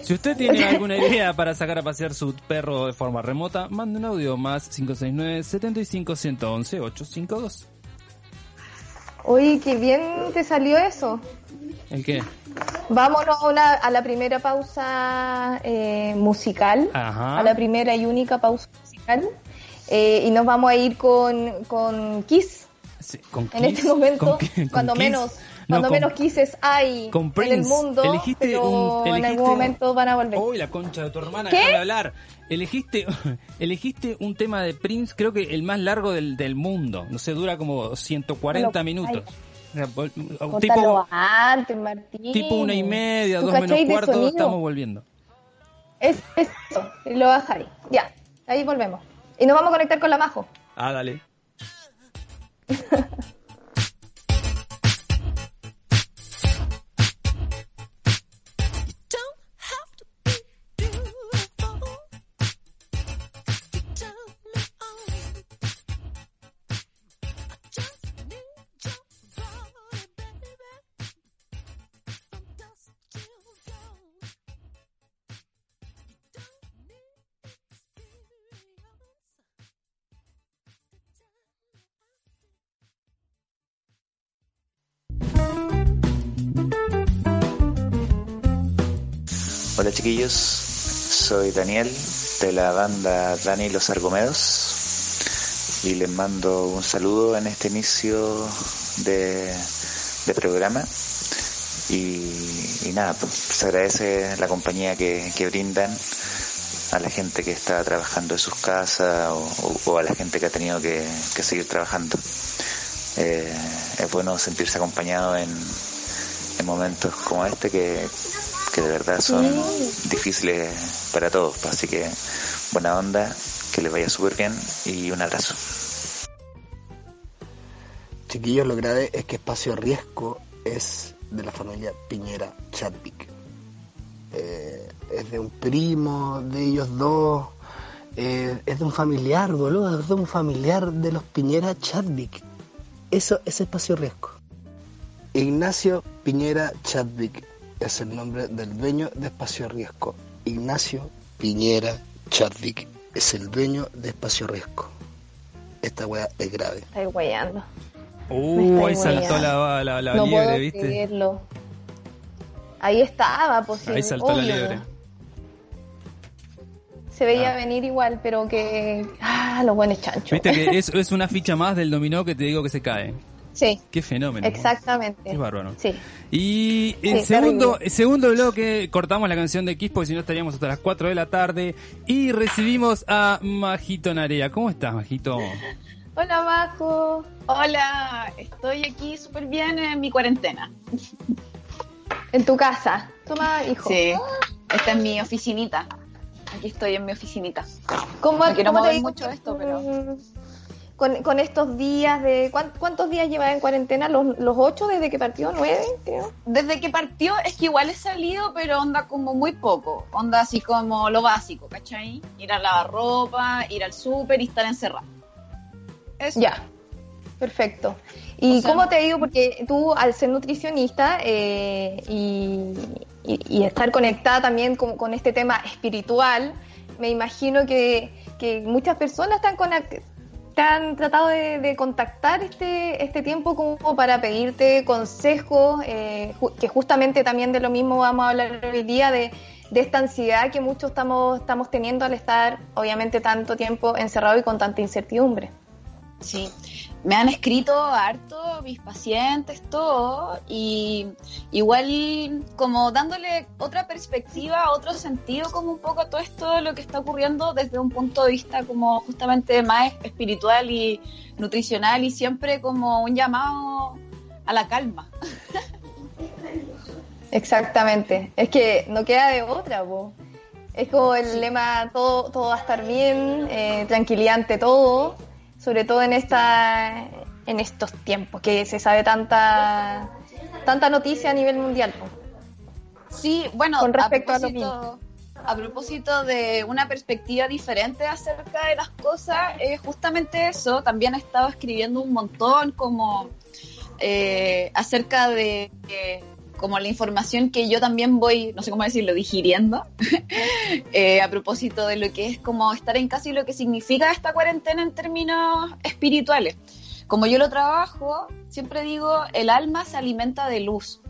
Speaker 2: Si usted tiene alguna idea para sacar a pasear su perro de forma remota, mande un audio más 569 75 111 852.
Speaker 3: Oye, qué bien te salió eso.
Speaker 2: ¿El qué?
Speaker 3: Vámonos a, una- a la primera pausa eh, musical,
Speaker 2: Ajá.
Speaker 3: a la primera y única pausa musical, eh, y nos vamos a ir con, con Kiss.
Speaker 2: Sí, con
Speaker 3: En
Speaker 2: Kiss,
Speaker 3: este momento,
Speaker 2: ¿con qué? ¿Con
Speaker 3: cuando
Speaker 2: Kiss?
Speaker 3: menos,
Speaker 2: No,
Speaker 3: cuando menos Kisses hay
Speaker 2: con
Speaker 3: en el mundo,
Speaker 2: Elegiste
Speaker 3: pero
Speaker 2: un-
Speaker 3: en
Speaker 2: elegiste-
Speaker 3: algún momento van a volver.
Speaker 2: Uy, la concha de tu hermana,
Speaker 3: ¿Qué?
Speaker 2: déjame hablar. Elegiste, elegiste un tema de Prince, creo que el más largo del, del mundo. No sé, dura como 140
Speaker 3: Pero,
Speaker 2: minutos.
Speaker 3: Contalo
Speaker 2: tipo,
Speaker 3: antes, Martín.
Speaker 2: tipo una y media,
Speaker 3: ¿Tú
Speaker 2: dos menos cuarto, estamos volviendo.
Speaker 3: Es, es eso, lo bajáis. Ya, ahí volvemos. Y nos vamos a conectar con la Majo.
Speaker 2: Ah, dale.
Speaker 4: soy Daniel de la banda Dani los Argomedos. Y les mando un saludo en este inicio de, de programa. Y, nada, pues, se agradece la compañía que, que brindan a la gente que está trabajando en sus casas o a la gente que ha tenido que, que seguir trabajando. Eh, es bueno sentirse acompañado en, en momentos como este que, que de verdad son difíciles para todos. pues, Así que buena onda, que les vaya súper bien y un abrazo.
Speaker 5: Chiquillos, lo grave es que Espacio Riesgo es de la familia Piñera Chadwick. Eh, es de un primo de ellos dos. eh, es de un familiar, boludo. Es de un familiar de los Piñera Chadwick. Eso es Espacio Riesgo. Ignacio Piñera Chadwick es el nombre del dueño de Espacio Riesgo. Ignacio Piñera Chadwick es el dueño de Espacio Riesgo. Esta weá es grave.
Speaker 3: Estoy guayando.
Speaker 2: Uh, ahí saltó la, la, la
Speaker 3: no
Speaker 2: liebre,
Speaker 3: puedo
Speaker 2: ¿viste?
Speaker 3: creerlo. Ahí estaba, pues sí,
Speaker 2: Ahí saltó la liebre.
Speaker 3: Se veía
Speaker 2: Ah.
Speaker 3: venir igual, pero que. Ah, los buenos chanchos.
Speaker 2: Viste que es, es una ficha más del dominó que te digo que se cae.
Speaker 3: Sí,
Speaker 2: Qué fenómeno.
Speaker 3: exactamente.
Speaker 2: Qué bárbaro.
Speaker 3: Sí.
Speaker 2: Y el
Speaker 3: Sí,
Speaker 2: segundo, el segundo bloque cortamos la canción de Kiss porque si no estaríamos hasta las 4 de la tarde. Y recibimos a Majito Narea. ¿Cómo estás, Majito?
Speaker 3: Hola, Majo.
Speaker 6: Hola, estoy aquí súper bien en mi cuarentena.
Speaker 3: En tu casa. Toma, hijo.
Speaker 6: Sí, esta es mi oficinita. Aquí estoy en mi oficinita.
Speaker 3: ¿Cómo,
Speaker 6: No quiero
Speaker 3: cómo te
Speaker 6: mover
Speaker 3: digo
Speaker 6: mucho esto, pero-
Speaker 3: Con, con estos días de... ¿cuán- ¿Cuántos días llevas en cuarentena? ¿Los, los ocho desde que partió? ¿Nueve, creo?
Speaker 6: Desde que partió es que igual he salido, pero onda como muy poco. Onda así como lo básico, ¿cachai? Ir a lavar ropa, ir al súper y estar encerrado. Eso.
Speaker 3: Ya, perfecto. ¿Y
Speaker 6: O sea,
Speaker 3: cómo te digo? Porque tú, al ser nutricionista eh, y, y- y estar conectada también con, con este tema espiritual, me imagino que, que muchas personas están, te han tratado de, contactar este, este tiempo como para pedirte consejos, eh, que justamente también de lo mismo vamos a hablar hoy día, de, de esta ansiedad que muchos estamos, estamos teniendo al estar, obviamente, tanto tiempo encerrado y con tanta incertidumbre.
Speaker 6: Sí, me han escrito harto mis pacientes, todo, y igual como dándole otra perspectiva, otro sentido como un poco a todo esto, lo que está ocurriendo desde un punto de vista como justamente más espiritual y nutricional y siempre como un llamado a la calma.
Speaker 3: Exactamente. Es que no queda de otra, po. Es como el lema, todo, todo va a estar bien, eh, tranquilidad ante todo, sobre todo en esta, en estos tiempos que se sabe tanta, tanta noticia a nivel mundial.
Speaker 6: Sí, bueno,
Speaker 3: Con respecto a lo
Speaker 6: propósito, a propósito de una perspectiva diferente acerca de las cosas, es justamente eso. También he estado escribiendo un montón como eh, acerca de eh, como la información que yo también voy, no sé cómo decirlo, digiriendo, eh, a propósito de lo que es como estar en casa y lo que significa esta cuarentena en términos espirituales. Como yo lo trabajo, siempre digo, el alma se alimenta de luz.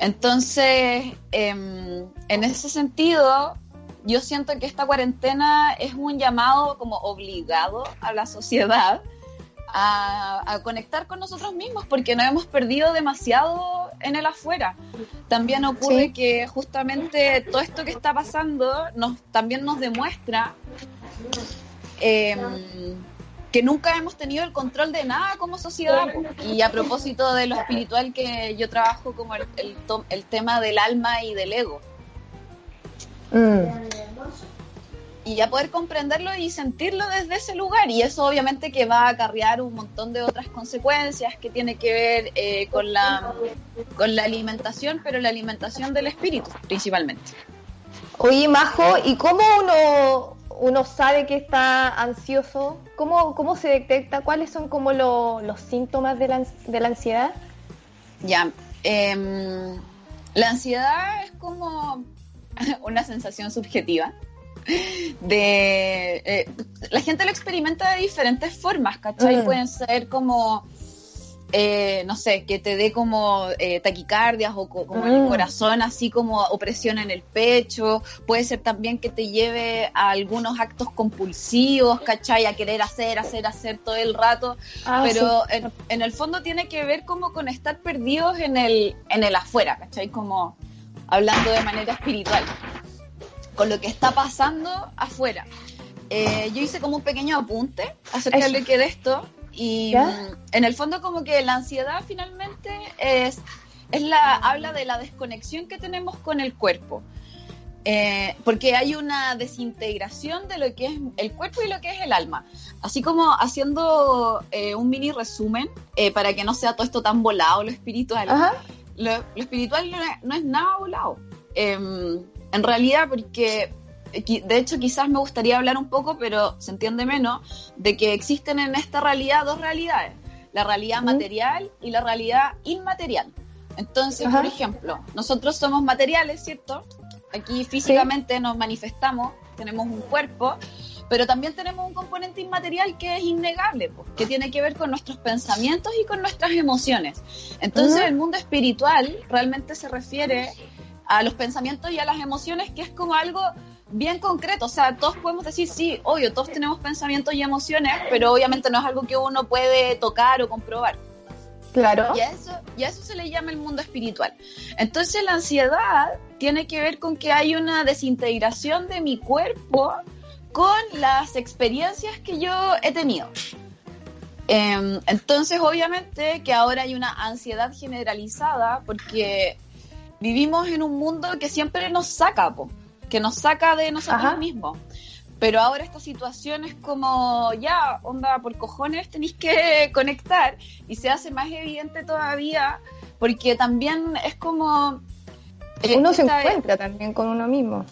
Speaker 6: Entonces, em, en ese sentido, yo siento que esta cuarentena es un llamado como obligado a la sociedad a, a conectar con nosotros mismos porque nos hemos perdido demasiado en el afuera. También ocurre
Speaker 3: Sí.
Speaker 6: que justamente todo esto que está pasando nos, también nos demuestra em, que nunca hemos tenido el control de nada como sociedad. Y a propósito de lo espiritual que yo trabajo como el, el el tema del alma y del ego.
Speaker 3: Mm.
Speaker 6: Y ya poder comprenderlo y sentirlo desde ese lugar. Y eso obviamente que va a acarrear un montón de otras consecuencias que tiene que ver eh, con, la, con la alimentación, pero la alimentación del espíritu principalmente.
Speaker 3: Oye, Majo, ¿y cómo uno, uno sabe que está ansioso? ¿Cómo, cómo se detecta? ¿Cuáles son como lo- los síntomas de la, de la ansiedad?
Speaker 6: Ya, em, la ansiedad es como una sensación subjetiva. De eh, la gente lo experimenta de diferentes formas, ¿cachai?
Speaker 3: Mm.
Speaker 6: Pueden ser como eh, no sé, que te dé como eh, taquicardias o co- como el
Speaker 3: Mm.
Speaker 6: corazón así como opresión en el pecho, puede ser también que te lleve a algunos actos compulsivos, ¿cachai? A querer hacer, hacer, hacer todo el rato,
Speaker 3: Ah,
Speaker 6: pero en, en el fondo tiene que ver como con estar perdidos en el, en el afuera, ¿cachai? Como hablando de manera espiritual, con lo que está pasando afuera. Eh, yo hice como un pequeño apunte acerca
Speaker 3: Eso.
Speaker 6: de lo que de esto y
Speaker 3: ¿Ya?
Speaker 6: mm, en el fondo como que la ansiedad finalmente es, es la, habla de la desconexión que tenemos con el cuerpo. Eh, porque hay una desintegración de lo que es el cuerpo y lo que es el alma. Así como haciendo eh, un mini resumen, eh, para que no sea todo esto tan volado, lo espiritual. Lo, lo espiritual no es, no es nada volado. En realidad, porque eh, de hecho quizás me gustaría hablar un poco, pero se entiende menos, de que existen en esta realidad dos realidades, la realidad material y la realidad inmaterial. Entonces,
Speaker 3: Ajá.
Speaker 6: por ejemplo, nosotros somos materiales, ¿cierto? Aquí físicamente nos manifestamos, tenemos un cuerpo, pero también tenemos un componente inmaterial que es innegable, po, que tiene que ver con nuestros pensamientos y con nuestras emociones. Entonces, el mundo espiritual realmente se refiere a los pensamientos y a las emociones, que es como algo bien concreto. O sea, todos podemos decir, sí, obvio, todos tenemos pensamientos y emociones, pero obviamente no es algo que uno puede tocar o comprobar.
Speaker 3: Claro.
Speaker 6: Y a eso, y a eso se le llama el mundo espiritual. Entonces la ansiedad tiene que ver con que hay una desintegración de mi cuerpo con las experiencias que yo he tenido. Em, entonces obviamente que ahora hay una ansiedad generalizada porque vivimos en un mundo que siempre nos saca, po, que nos saca de nosotros
Speaker 3: Ajá.
Speaker 6: mismos. Pero ahora esta situación es como, ya, onda, por cojones tenéis que conectar y se hace más evidente todavía porque también es como... eh,
Speaker 3: Uno se encuentra también con uno mismo.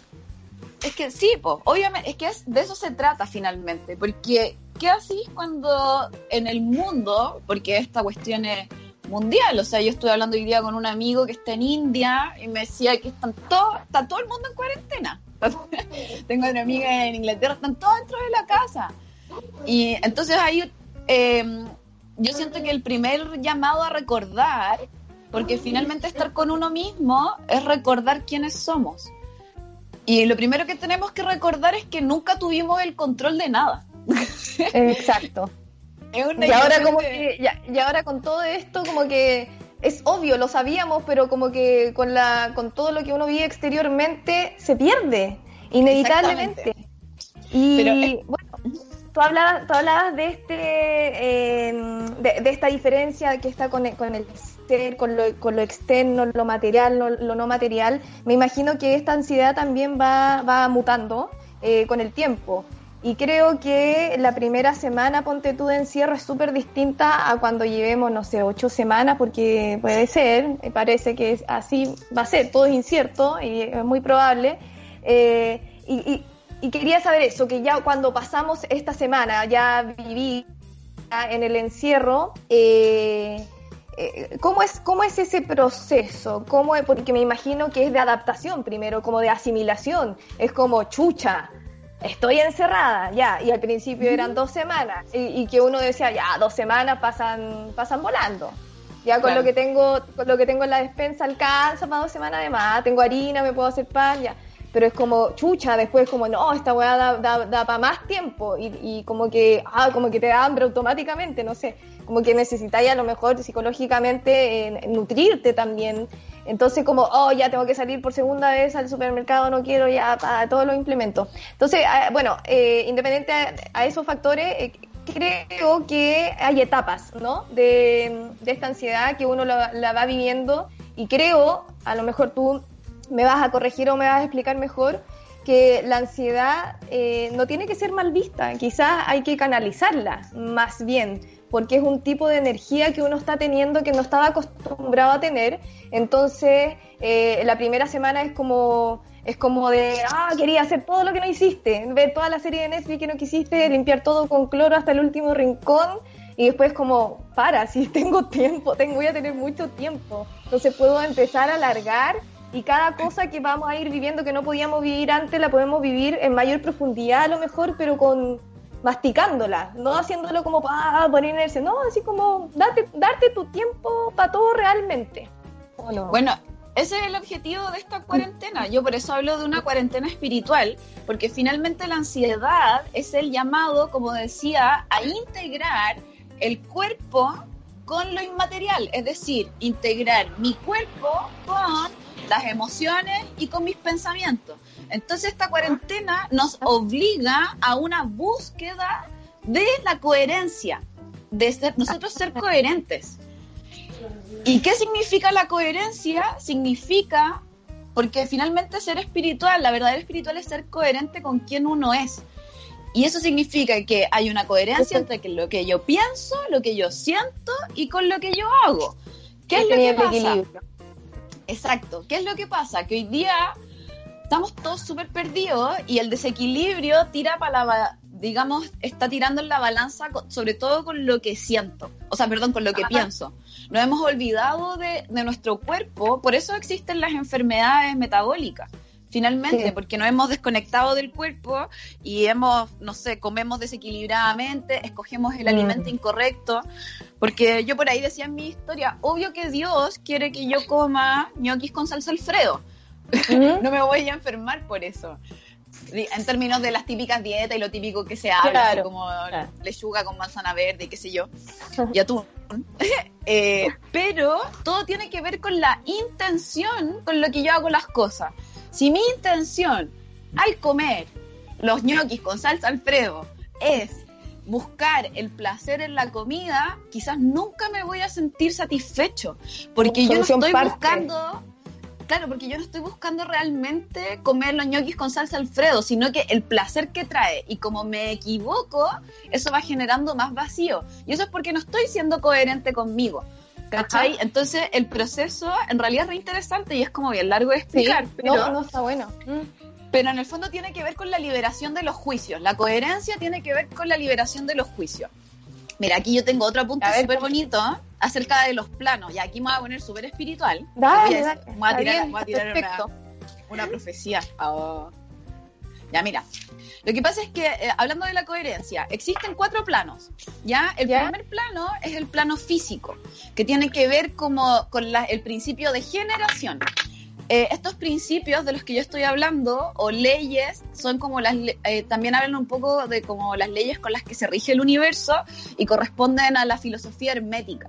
Speaker 6: Es que sí, pues, obviamente, es que es- de eso se trata finalmente, porque ¿qué haces cuando en el mundo, porque esta cuestión es mundial, o sea, yo estuve hablando hoy día con un amigo que está en India y me decía que están todo, está todo el mundo en cuarentena. Tengo una amiga en Inglaterra, están todos dentro de la casa. Y entonces ahí eh, yo siento que el primer llamado a recordar, porque finalmente estar con uno mismo es recordar quiénes somos. Y lo primero que tenemos que recordar es que nunca tuvimos el control de nada.
Speaker 3: Exacto. Y ahora como que, y ahora con todo esto como que es obvio, lo sabíamos, pero como que con la, con todo lo que uno vive exteriormente se pierde, inevitablemente. Y
Speaker 6: Pero es-
Speaker 3: bueno, tú hablabas, tú hablabas de este, eh, de, de esta diferencia que está con el, con el ser, con lo, con lo externo, lo material, lo, lo no material. Me imagino que esta ansiedad también va, va mutando eh, con el tiempo. Y creo que la primera semana, ponte tú de encierro, es súper distinta a cuando llevemos, no sé, ocho semanas, porque puede ser, me parece que así va a ser, todo es incierto y es muy probable. Eh, y, quería saber eso, que ya cuando pasamos esta semana, ya viví en el encierro, eh, eh, ¿cómo, es, ¿cómo es ese proceso? ¿Cómo es? Porque me imagino que es de adaptación primero, como de asimilación. Es como chucha, estoy encerrada, ya. Y al principio eran dos semanas. Y, y que uno decía, ya, dos semanas pasan, pasan volando. Ya con
Speaker 6: Claro.
Speaker 3: lo que tengo, con lo que tengo en la despensa alcanza para dos semanas de más. Tengo harina, me puedo hacer pan, ya. Pero es como, chucha, después como, no, esta weá da, da, para más tiempo. Y, y como que, ah, como que te da hambre automáticamente, no sé. Como que necesitáis a lo mejor psicológicamente eh, nutrirte también. Entonces como, oh, ya tengo que salir por segunda vez al supermercado, no quiero ya para todos los implementos. Entonces, ah, bueno, eh, independiente a, a esos factores, eh, creo que hay etapas, ¿no? De, de esta ansiedad que uno la, la va viviendo y creo, a lo mejor tú me vas a corregir o me vas a explicar mejor, que la ansiedad eh, no tiene que ser mal vista, quizás hay que canalizarla más bien, porque es un tipo de energía que uno está teniendo que no estaba acostumbrado a tener, entonces eh, la primera semana es como es como de, ah, quería hacer todo lo que no hiciste, ver toda la serie de Netflix que no quisiste, limpiar todo con cloro hasta el último rincón y después como, para, si tengo tiempo, tengo, voy a tener mucho tiempo, entonces puedo empezar a alargar y cada cosa que vamos a ir viviendo que no podíamos vivir antes la podemos vivir en mayor profundidad a lo mejor, pero con masticándola, no haciéndolo como para ponerse, no, así como date, darte tu tiempo para todo realmente.
Speaker 6: Bueno, ese es el objetivo de esta cuarentena. Yo por eso hablo de una cuarentena espiritual, porque finalmente la ansiedad es el llamado, como decía, a integrar el cuerpo con lo inmaterial, es decir, integrar mi cuerpo con las emociones y con mis pensamientos. Entonces esta cuarentena nos obliga a una búsqueda de la coherencia, de ser, nosotros ser coherentes. ¿Y qué significa la coherencia? Significa, porque finalmente ser espiritual, la verdadera espiritual es ser coherente con quien uno es. Y eso significa que hay una coherencia entre lo que yo pienso, lo que yo siento y con lo que yo hago. ¿Qué es lo que pasa? Exacto. ¿Qué es lo que pasa? Que hoy día estamos todos súper perdidos y el desequilibrio tira para la, digamos, está tirando en la balanza, sobre todo con lo que siento, o sea, perdón, con lo que pienso. Nos hemos olvidado de, de nuestro cuerpo, por eso existen las enfermedades metabólicas. Finalmente,
Speaker 3: Sí.
Speaker 6: porque nos hemos desconectado del cuerpo y hemos, no sé, comemos desequilibradamente, escogemos el
Speaker 3: Mm.
Speaker 6: alimento incorrecto, porque yo por ahí decía en mi historia, obvio que Dios quiere que yo coma ñoquis con salsa Alfredo. No me voy a enfermar por eso. En términos de las típicas dietas y lo típico que se habla,
Speaker 3: Claro,
Speaker 6: como
Speaker 3: claro.
Speaker 6: lechuga con manzana verde y qué sé yo, y atún. Eh, pero todo tiene que ver con la intención con lo que yo hago las cosas. Si mi intención al comer los ñoquis con salsa Alfredo es buscar el placer en la comida, quizás nunca me voy a sentir satisfecho, porque yo no estoy
Speaker 3: parte.
Speaker 6: buscando Claro, porque yo no estoy buscando realmente comer los ñoquis con salsa Alfredo, sino que el placer que trae. Y como me equivoco, eso va generando más vacío. Y eso es porque no estoy siendo coherente conmigo. ¿Cachai? Entonces el proceso en realidad es re interesante y es como bien largo de
Speaker 3: Sí,
Speaker 6: explicar. pero,
Speaker 3: no, no está bueno. Mm.
Speaker 6: pero en el fondo tiene que ver con la liberación de los juicios. La coherencia tiene que ver con la liberación de los juicios. Mira, aquí yo tengo otro punto súper bonito acerca de los planos. Y aquí me voy a poner súper espiritual.
Speaker 3: Dale, dale,
Speaker 6: voy a tirar,
Speaker 3: bien,
Speaker 6: voy a tirar
Speaker 3: perfecto.
Speaker 6: una, una profecía. Oh. Ya, mira. Lo que pasa es que, eh, hablando de la coherencia, existen cuatro planos. Ya, el
Speaker 3: ¿Ya?
Speaker 6: primer plano es el plano físico, que tiene que ver como con la- el principio de generación. eh, estos principios de los que yo estoy hablando, o leyes, son como las, eh, también hablan un poco de como las leyes con las que se rige el universo y corresponden a la filosofía hermética.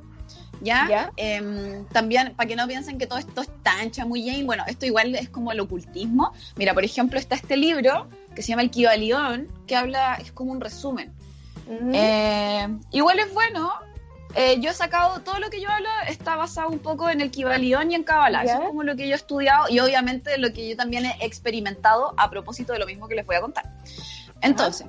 Speaker 6: ¿Ya?
Speaker 3: ¿Ya?
Speaker 6: Em, también, para que no piensen que todo esto es tan chamullén, bueno, esto igual es como el ocultismo. Mira, por ejemplo, está este libro que se llama El Kibalión, que habla, es como un resumen. Eh, igual es bueno. Eh, yo he sacado todo lo que yo hablo está basado un poco en el Kibalión y en Kabbalah.
Speaker 3: Ya.
Speaker 6: Eso es como lo que yo he estudiado y obviamente lo que yo también he experimentado a propósito de lo mismo que les voy a contar. Entonces,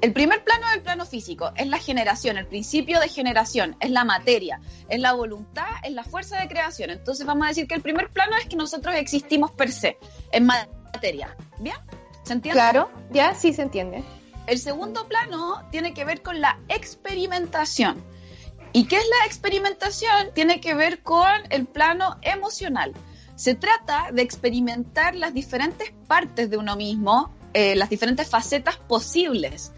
Speaker 6: el primer plano es el plano físico, es la generación, el principio de generación, es la materia, es la voluntad, es la fuerza de creación. Entonces vamos a decir que el primer plano es que nosotros existimos per se, en materia. ¿Bien? ¿Se entiende?
Speaker 3: Claro, ya sí se entiende.
Speaker 6: El segundo plano tiene que ver con la experimentación. ¿Y qué es la experimentación? Tiene que ver con el plano emocional. Se trata de experimentar las diferentes partes de uno mismo, eh, las diferentes facetas posibles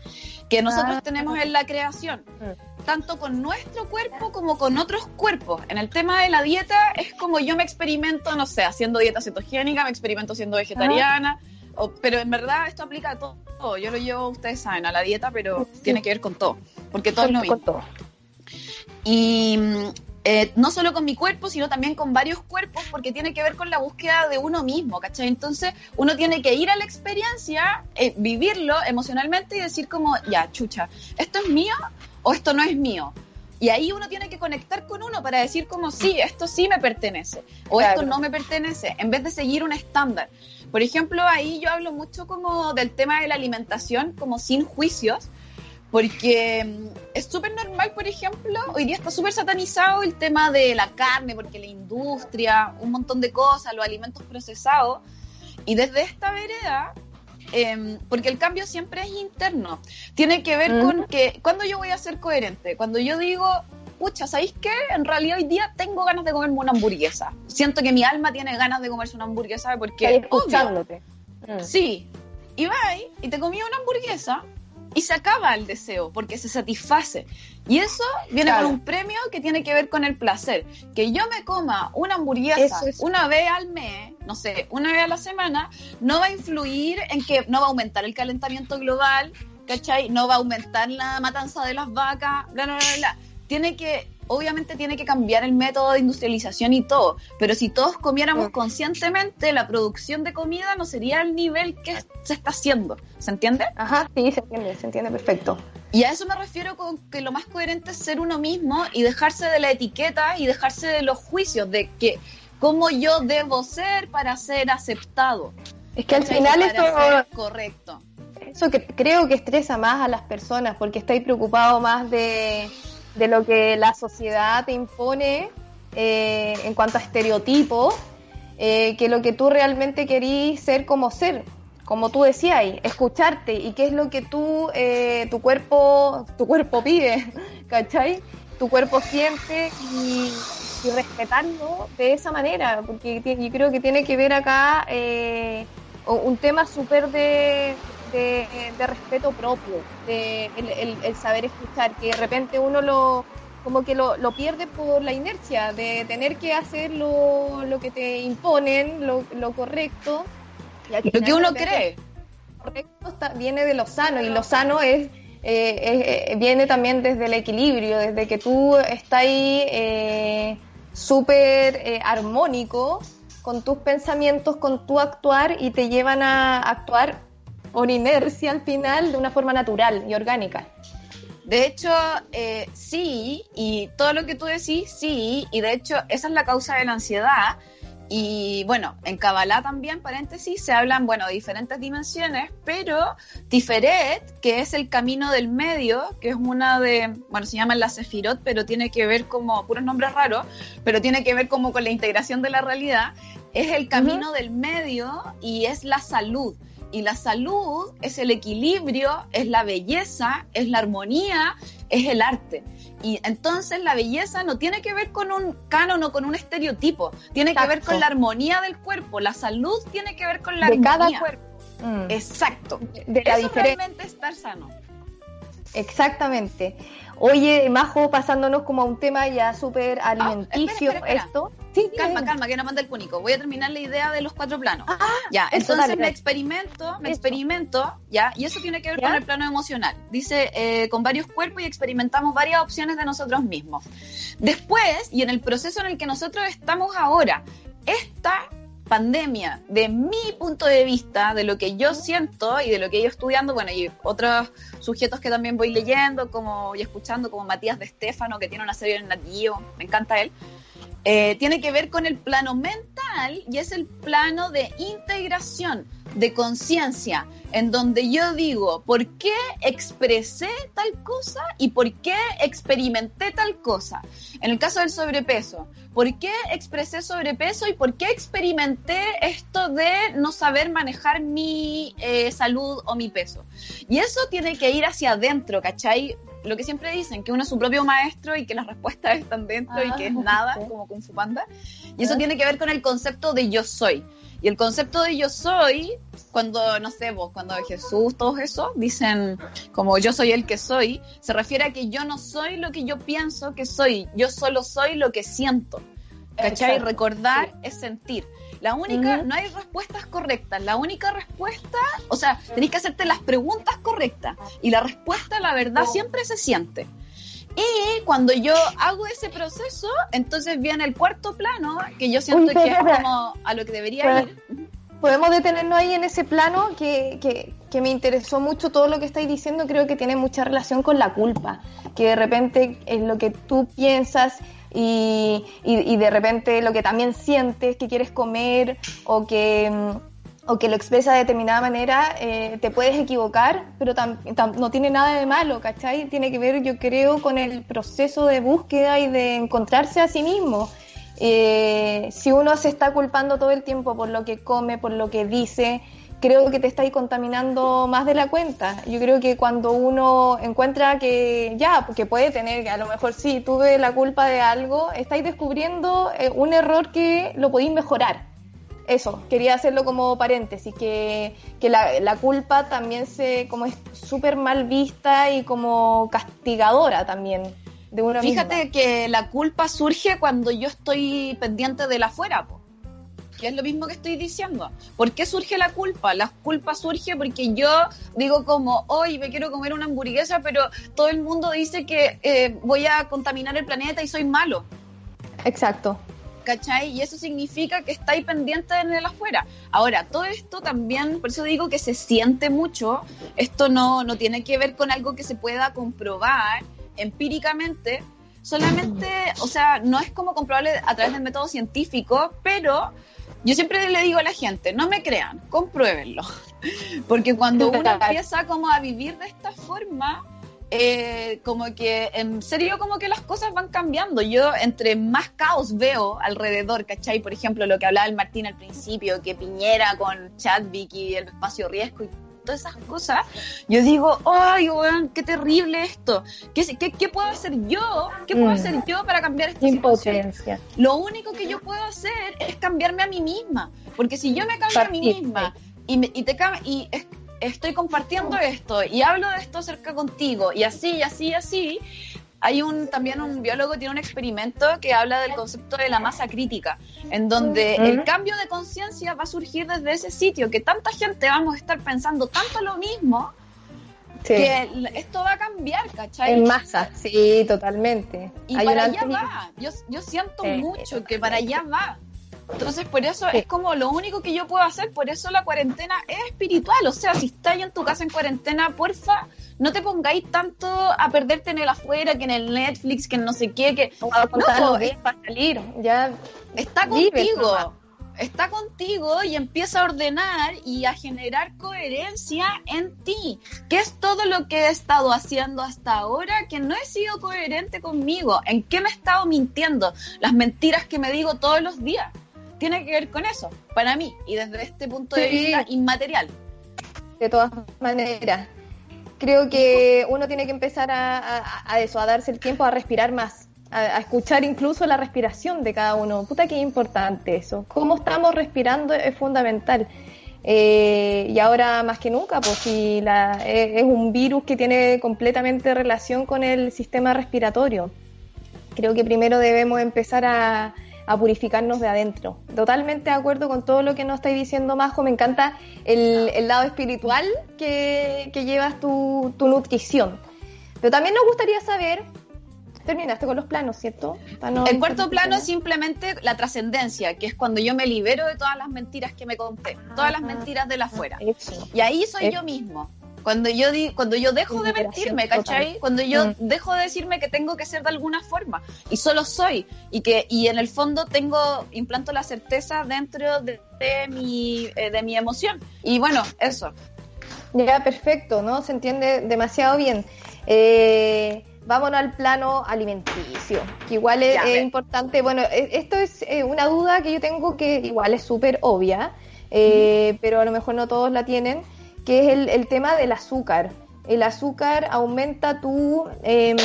Speaker 6: que nosotros
Speaker 3: Ah.
Speaker 6: tenemos en la creación,
Speaker 3: Mm.
Speaker 6: tanto con nuestro cuerpo como con otros cuerpos. En el tema de la dieta es como yo me experimento, no sé, haciendo dieta cetogénica, me experimento siendo vegetariana, o- pero en verdad esto aplica a todo. Yo lo llevo, ustedes saben, a la dieta, pero
Speaker 3: Sí.
Speaker 6: tiene que ver con todo, porque todo es lo mismo.
Speaker 3: con todo.
Speaker 6: Y eh, no solo con mi cuerpo, sino también con varios cuerpos, porque tiene que ver con la búsqueda de uno mismo, ¿cachai? Entonces uno tiene que ir a la experiencia, eh, vivirlo emocionalmente y decir como, ya, chucha, ¿esto es mío o esto no es mío? Y ahí uno tiene que conectar con uno para decir como, sí, esto sí me pertenece o
Speaker 3: Claro.
Speaker 6: esto no me pertenece, en vez de seguir un estándar. Por ejemplo, ahí yo hablo mucho como del tema de la alimentación, como sin juicios, porque mm, es súper normal, por ejemplo, hoy día está súper satanizado el tema de la carne, porque la industria, un montón de cosas, los alimentos procesados, y desde esta vereda, em, porque el cambio siempre es interno, tiene que ver con
Speaker 3: Ujú.
Speaker 6: que, cuando yo voy a ser coherente? Cuando yo digo, pucha, ¿sabéis qué? En realidad hoy día tengo ganas de comerme una hamburguesa. Siento que mi alma tiene ganas de comerse una hamburguesa porque...
Speaker 3: Escuchándote. Mm.
Speaker 6: Sí. Y vas y te comí una hamburguesa y se acaba el deseo porque se satisface. Y eso viene
Speaker 3: Claro.
Speaker 6: con un premio que tiene que ver con el placer. Que yo me coma una hamburguesa
Speaker 3: es-
Speaker 6: una vez al mes, no sé, una vez a la semana, no va a influir en que no va a aumentar el calentamiento global, ¿cachai? No va a aumentar la matanza de las vacas, bla, bla, bla, bla. Tiene que, obviamente tiene que cambiar el método de industrialización y todo, pero si todos comiéramos
Speaker 3: Mm.
Speaker 6: conscientemente, la producción de comida no sería el nivel que se está haciendo, ¿se entiende?
Speaker 3: Ajá, sí, se entiende, se entiende perfecto.
Speaker 6: Y a eso me refiero con que lo más coherente es ser uno mismo y dejarse de la etiqueta y dejarse de los juicios de que cómo yo debo ser para ser aceptado.
Speaker 3: Es que al
Speaker 6: ¿cachai?
Speaker 3: final
Speaker 6: para
Speaker 3: eso,
Speaker 6: correcto.
Speaker 3: eso que creo que estresa más a las personas porque estáis preocupado más de, de lo que la sociedad te impone eh, en cuanto a estereotipos eh, que lo que tú realmente querís ser como ser. Como tú decías, escucharte y qué es lo que tú, eh, tu cuerpo, tu cuerpo pide, ¿cachai? Tu cuerpo siente y, respetarlo de esa manera, porque yo creo que tiene que ver acá eh, un tema súper de, de, de respeto propio, de el, el- el saber escuchar, que de repente uno lo como que lo, lo pierde por la inercia de tener que hacer lo, lo que te imponen, lo, lo correcto. y
Speaker 6: Lo que uno cree.
Speaker 3: correcto está- viene de lo sano y lo sano es eh, es- eh, viene también desde el equilibrio, desde que tú estás ahí eh, súper eh, armónico con tus pensamientos, con tu actuar y te llevan a actuar por inercia al final de una forma natural y orgánica.
Speaker 6: De hecho, eh, sí, y todo lo que tú decís, sí, y de hecho esa es la causa de la ansiedad. Y bueno, en Kabbalah también, paréntesis, se hablan, bueno, de diferentes dimensiones, pero Tiferet, que es el camino del medio, que es una de, bueno, se llama la Sefirot, pero tiene que ver como, puros nombres raros, pero tiene que ver como con la integración de la realidad, es el camino del medio y es la salud. Y la salud es el equilibrio, es la belleza, es la armonía, es el arte. Y entonces la belleza no tiene que ver con un canon o con un estereotipo, tiene que ver con la armonía del cuerpo. La salud tiene que ver con la
Speaker 3: de
Speaker 6: armonía.
Speaker 3: cada cuerpo. Mm.
Speaker 6: Exacto.
Speaker 3: de la
Speaker 6: Eso
Speaker 3: diferencia.
Speaker 6: realmente es estar sano.
Speaker 3: Exactamente. Oye, Majo, pasándonos como a un tema ya súper alimenticio,
Speaker 6: Ah, espera, espera.
Speaker 3: esto. Sí,
Speaker 6: Calma, calma, que no manda el cúnico. Voy a terminar la idea de los cuatro planos.
Speaker 3: Ah,
Speaker 6: ya,
Speaker 3: eso,
Speaker 6: entonces
Speaker 3: dale,
Speaker 6: me
Speaker 3: dale.
Speaker 6: experimento, me
Speaker 3: Eso.
Speaker 6: experimento, ya, y eso tiene que ver
Speaker 3: ¿Ya?
Speaker 6: con el plano emocional. Dice, eh, con varios cuerpos y experimentamos varias opciones de nosotros mismos. Después, y en el proceso en el que nosotros estamos ahora, esta pandemia, de mi punto de vista, de lo que yo siento y de lo que he ido estudiando, bueno, y otros sujetos que también voy leyendo como y escuchando, como Matías de Stefano, que tiene una serie en Nativo, me encanta él, eh, tiene que ver con el plano mental y es el plano de integración, de conciencia, en donde yo digo, ¿por qué expresé tal cosa y por qué experimenté tal cosa? En el caso del sobrepeso, ¿por qué expresé sobrepeso y por qué experimenté esto de no saber manejar mi eh, salud o mi peso? Y eso tiene que ir hacia adentro, ¿cachai? Lo que siempre dicen, que uno es su propio maestro y que las respuestas están dentro y que es
Speaker 3: Ah,
Speaker 6: nada,
Speaker 3: sí.
Speaker 6: como Kung Fu Panda. Y eso
Speaker 3: Ah.
Speaker 6: tiene que ver con el concepto de yo soy. Y el concepto de yo soy, cuando, no sé, vos, cuando Jesús, todos eso, dicen como yo soy el que soy, se refiere a que yo no soy lo que yo pienso que soy, yo solo soy lo que siento. ¿Cachai?
Speaker 3: Exacto.
Speaker 6: Recordar es sentir. La única, no hay respuestas correctas. La única respuesta, o sea, tenés que hacerte las preguntas correctas. Y la respuesta, la verdad, siempre se siente. Y cuando yo hago ese proceso, entonces viene el cuarto plano, que yo siento
Speaker 3: Uy,
Speaker 6: que es como a lo que debería ir.
Speaker 3: Podemos detenernos ahí en ese plano que, que, que me interesó mucho todo lo que estáis diciendo, creo que tiene mucha relación con la culpa, que de repente es lo que tú piensas y, y, y de repente lo que también sientes que quieres comer o que, mm, o que lo expresa de determinada manera, eh, te puedes equivocar, pero tam- no tiene nada de malo, ¿cachai? Tiene que ver, yo creo, con el proceso de búsqueda y de encontrarse a sí mismo. Eh, si uno se está culpando todo el tiempo por lo que come, por lo que dice, creo que te está ahí contaminando más de la cuenta. Yo creo que cuando uno encuentra que ya, que puede tener, que a lo mejor sí, tuve la culpa de algo, estáis descubriendo eh, un error que lo podéis mejorar. Eso, quería hacerlo como paréntesis, que, que la, la culpa también se, como es súper mal vista y como castigadora también de una
Speaker 6: Fíjate que la culpa surge cuando yo estoy pendiente del afuera, po. que es lo mismo que estoy diciendo. ¿Por qué surge la culpa? La culpa surge porque yo digo como, hoy me quiero comer una hamburguesa, pero todo el mundo dice que eh, voy a contaminar el planeta y soy malo.
Speaker 3: Exacto.
Speaker 6: ¿Cachai? Y eso significa que estáis pendiente en el afuera. Ahora, todo esto también, por eso digo que se siente mucho, esto no, no tiene que ver con algo que se pueda comprobar empíricamente, solamente, o sea, no es como comprobable a través del método científico, pero yo siempre le digo a la gente, no me crean, compruébenlo. Porque cuando uno empieza como a vivir de esta forma, eh, como que en serio como que las cosas van cambiando. Yo entre más caos veo alrededor, ¿cachai? Por ejemplo, lo que hablaba el Martín al principio, que Piñera con Chadwick y el espacio riesgo y todas esas cosas, yo digo, ay, weón, qué terrible esto. ¿Qué, qué, qué puedo hacer yo? ¿Qué puedo
Speaker 3: Mm.
Speaker 6: hacer yo para cambiar esta situación?
Speaker 3: Impotencia.
Speaker 6: Lo único que yo puedo hacer es cambiarme a mí misma. Porque si yo me cambio a mí misma y, me- y te y es- estoy compartiendo esto y hablo de esto cerca contigo y así y así y así, hay un también un biólogo tiene un experimento que habla del concepto de la masa crítica, en donde el cambio de conciencia va a surgir desde ese sitio, que tanta gente vamos a estar pensando tanto lo mismo,
Speaker 3: Sí.
Speaker 6: que esto va a cambiar, ¿cachai?
Speaker 3: En masa, sí, totalmente.
Speaker 6: Y
Speaker 3: Hay
Speaker 6: para allá va. Yo, yo siento
Speaker 3: Sí,
Speaker 6: mucho que para allá va. Entonces, por eso
Speaker 3: Sí.
Speaker 6: es como lo único que yo puedo hacer. Por eso la cuarentena es espiritual. O sea, si estáis en tu casa en cuarentena, porfa, no te pongáis tanto a perderte en el afuera, que en el Netflix, que en no sé qué, que
Speaker 3: a los días para salir. Ya
Speaker 6: está contigo. Está contigo y empieza a ordenar y a generar coherencia en ti, que es todo lo que he estado haciendo hasta ahora, que no he sido coherente conmigo. ¿En qué me he estado mintiendo? Las mentiras que me digo todos los días. Tiene que ver con eso, para mí, y desde este punto de
Speaker 3: Sí.
Speaker 6: vista inmaterial.
Speaker 3: de todas maneras. Creo que uno tiene que empezar a, a- a eso, a darse el tiempo a respirar más, a, a escuchar incluso la respiración de cada uno. Puta que importante eso. Cómo estamos respirando es fundamental. Eh, y ahora más que nunca, pues si la, es, es un virus que tiene completamente relación con el sistema respiratorio. Creo que primero debemos empezar a, a purificarnos de adentro. Totalmente de acuerdo con todo lo que nos estáis diciendo, Majo. Me encanta el, el lado espiritual que, que llevas tu, tu nutrición. Pero también nos gustaría saber, terminaste con los planos, ¿cierto? No-
Speaker 6: El cuarto plano es simplemente la trascendencia, que es cuando yo me libero de todas las mentiras que me conté, todas las
Speaker 3: Ajá.
Speaker 6: mentiras de la afuera.
Speaker 3: Eso.
Speaker 6: Y ahí soy yo mismo. Cuando yo di, cuando yo dejo de mentirme,
Speaker 3: total.
Speaker 6: ¿cachai? Cuando yo
Speaker 3: Mm.
Speaker 6: dejo de decirme que tengo que ser de alguna forma y solo soy y que y en el fondo tengo implanto la certeza dentro de, de mi eh, de mi emoción. Y bueno, eso.
Speaker 3: Ya, perfecto, ¿no? Se entiende demasiado bien. Eh, vámonos al plano alimenticio, que igual es,
Speaker 6: Ya,
Speaker 3: es
Speaker 6: ve.
Speaker 3: importante. Bueno, e- esto es eh, una duda que yo tengo que igual es súper obvia, eh, pero a lo mejor no todos la tienen, que es el, el tema del azúcar. El azúcar aumenta tu, em,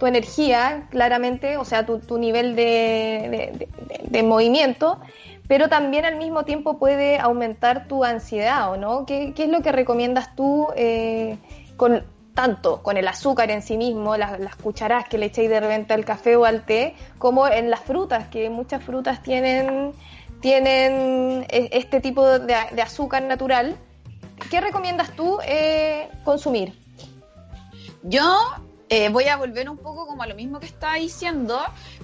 Speaker 3: tu energía, claramente, o sea, tu, tu nivel de, de- movimiento, pero también al mismo tiempo puede aumentar tu ansiedad, ¿o no? ¿Qué, qué es lo que recomiendas tú eh, con tanto con el azúcar en sí mismo, las, las cucharadas que le echéis de repente al café o al té, como en las frutas, que muchas frutas tienen, tienen e- este tipo de, de azúcar natural? ¿Qué recomiendas tú eh, consumir?
Speaker 6: Yo eh, voy a volver un poco como a lo mismo que estaba diciendo.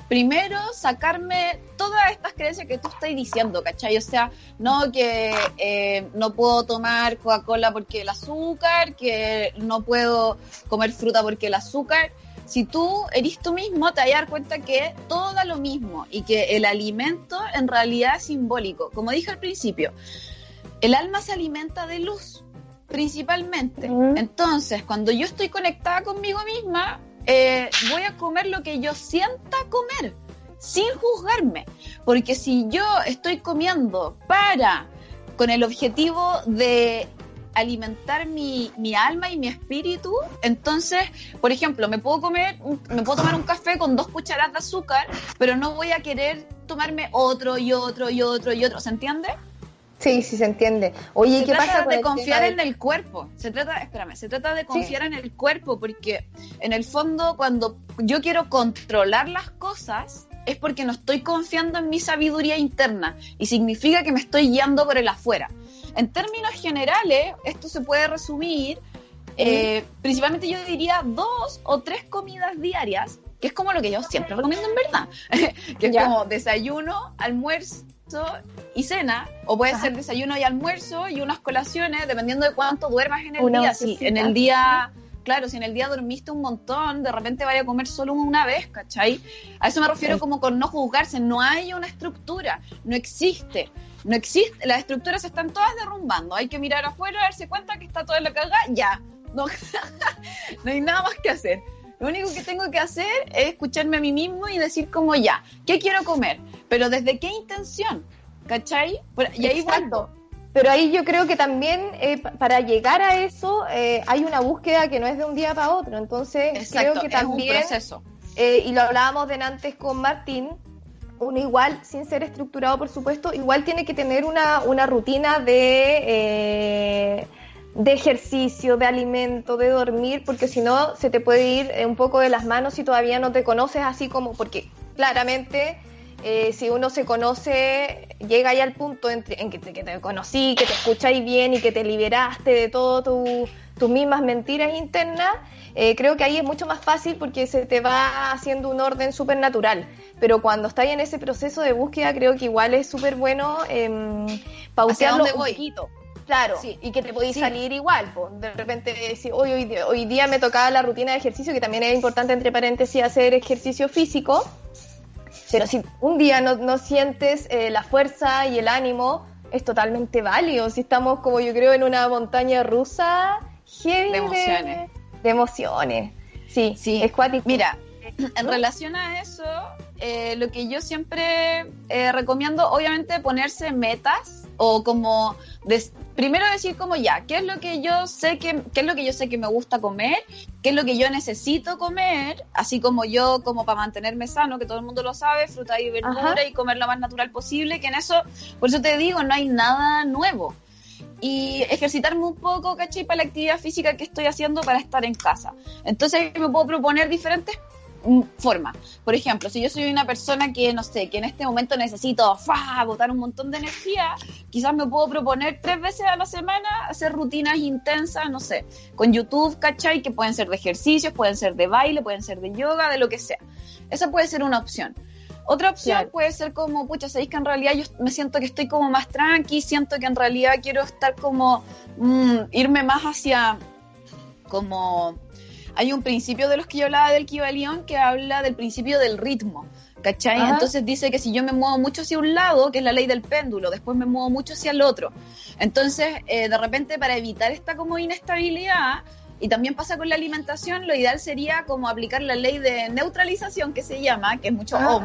Speaker 6: Primero, sacarme todas estas creencias que tú estás diciendo, ¿cachai? O sea, no que eh, no puedo tomar Coca-Cola porque el azúcar, que no puedo comer fruta porque el azúcar. Si tú eres tú mismo, te vas a dar cuenta que todo da lo mismo y que el alimento en realidad es simbólico. Como dije al principio, el alma se alimenta de luz, principalmente. Entonces, cuando yo estoy conectada conmigo misma, eh, voy a comer lo que yo sienta comer, sin juzgarme. Porque si yo estoy comiendo para, con el objetivo de alimentar mi, mi alma y mi espíritu, entonces, por ejemplo, me puedo comer, me puedo tomar un café con dos cucharadas de azúcar, pero no voy a querer tomarme otro y otro y otro y otro, ¿se entiende?
Speaker 3: Sí, sí se entiende. Oye,
Speaker 6: se
Speaker 3: ¿qué
Speaker 6: trata
Speaker 3: pasa con
Speaker 6: de confiar
Speaker 3: tema
Speaker 6: en el cuerpo. Se trata, espérame, se trata de confiar en el cuerpo porque en el fondo cuando yo quiero controlar las cosas es porque no estoy confiando en mi sabiduría interna y significa que me estoy guiando por el afuera. En términos generales, esto se puede resumir, eh, principalmente yo diría dos o tres comidas diarias, que es como lo que yo siempre recomiendo en verdad, que es
Speaker 3: Ya.
Speaker 6: como desayuno, almuerzo y cena, o puede
Speaker 3: Ajá.
Speaker 6: ser desayuno y almuerzo y unas colaciones, dependiendo de cuánto duermas en el
Speaker 3: Una
Speaker 6: día. Si en el día, claro, si en el día dormiste un montón, de repente vaya a comer solo una vez, ¿cachai? A eso me refiero
Speaker 3: Sí.
Speaker 6: como con no juzgarse, no hay una estructura, no existe. No existe, las estructuras están todas derrumbando. Hay que mirar afuera, darse cuenta que está toda la cagada, ya. No, no hay nada más que hacer. Lo único que tengo que hacer es escucharme a mí mismo y decir como ya, ¿qué quiero comer? Pero desde qué intención, ¿cachai? Y ahí
Speaker 3: Exacto.
Speaker 6: vuelvo.
Speaker 3: Pero ahí yo creo que también eh, pa- para llegar a eso eh, hay una búsqueda que no es de un día para otro. Entonces
Speaker 6: Exacto,
Speaker 3: creo que
Speaker 6: es
Speaker 3: también,
Speaker 6: un proceso.
Speaker 3: eh, y lo hablábamos de antes con Martín, uno igual, sin ser estructurado por supuesto, igual tiene que tener una, una rutina de, eh, de ejercicio, de alimento, de dormir, porque si no se te puede ir eh, un poco de las manos si todavía no te conoces así como, porque claramente eh, si uno se conoce, llega ahí al punto en, en que, te, que te conocí, que te escucháis bien y que te liberaste de todo tu- tus mismas mentiras internas, eh, creo que ahí es mucho más fácil porque se te va haciendo un orden súper natural. Pero cuando estás en ese proceso de búsqueda, creo que igual es súper bueno eh,
Speaker 6: ¿Hacia
Speaker 3: pautearlo
Speaker 6: dónde
Speaker 3: un poquito. Claro,
Speaker 6: Sí.
Speaker 3: y que te podéis
Speaker 6: Sí.
Speaker 3: salir igual. po. De repente decir, hoy, hoy, día- hoy día me tocaba la rutina de ejercicio, que también es importante, entre paréntesis, hacer ejercicio físico. Pero si un día no, no sientes eh, la fuerza y el ánimo, es totalmente válido. Si estamos, como yo creo, en una montaña rusa, heavy
Speaker 6: De emociones.
Speaker 3: de emociones. Sí,
Speaker 6: Sí.
Speaker 3: es cuático.
Speaker 6: Mira, en relación a eso, eh, lo que yo siempre eh, recomiendo, obviamente, ponerse metas o como des- primero decir como ya, ¿qué es lo que yo sé que qué es lo que yo sé que me gusta comer? ¿Qué es lo que yo necesito comer? Así como yo como para mantenerme sano, que todo el mundo lo sabe, fruta y verdura
Speaker 3: Ajá.
Speaker 6: y comer lo más natural posible, que en eso, por eso te digo, no hay nada nuevo. y ejercitarme un poco, ¿cachai? Para la actividad física que estoy haciendo para estar en casa. Entonces me puedo proponer diferentes mm, formas. Por ejemplo, si yo soy una persona que, no sé, que en este momento necesito ¡fa! botar un montón de energía, quizás me puedo proponer tres veces a la semana hacer rutinas intensas, no sé, con YouTube, ¿cachai? Que pueden ser de ejercicios, pueden ser de baile, pueden ser de yoga, de lo que sea. Esa puede ser una opción. Otra opción
Speaker 3: Claro.
Speaker 6: puede ser como, pucha, sabéis que en realidad yo me siento que estoy como más tranqui, siento que en realidad quiero estar como, mm, irme más hacia, como, hay un principio de los que yo hablaba del Kibalión que habla del principio del ritmo, ¿cachai?
Speaker 3: Ajá.
Speaker 6: Entonces dice que si yo me muevo mucho hacia un lado, que es la ley del péndulo, después me muevo mucho hacia el otro. Entonces, eh, de repente, para evitar esta como inestabilidad, y también pasa con la alimentación, lo ideal sería como aplicar la ley de neutralización que se llama, que es mucho
Speaker 3: Ah.
Speaker 6: OM,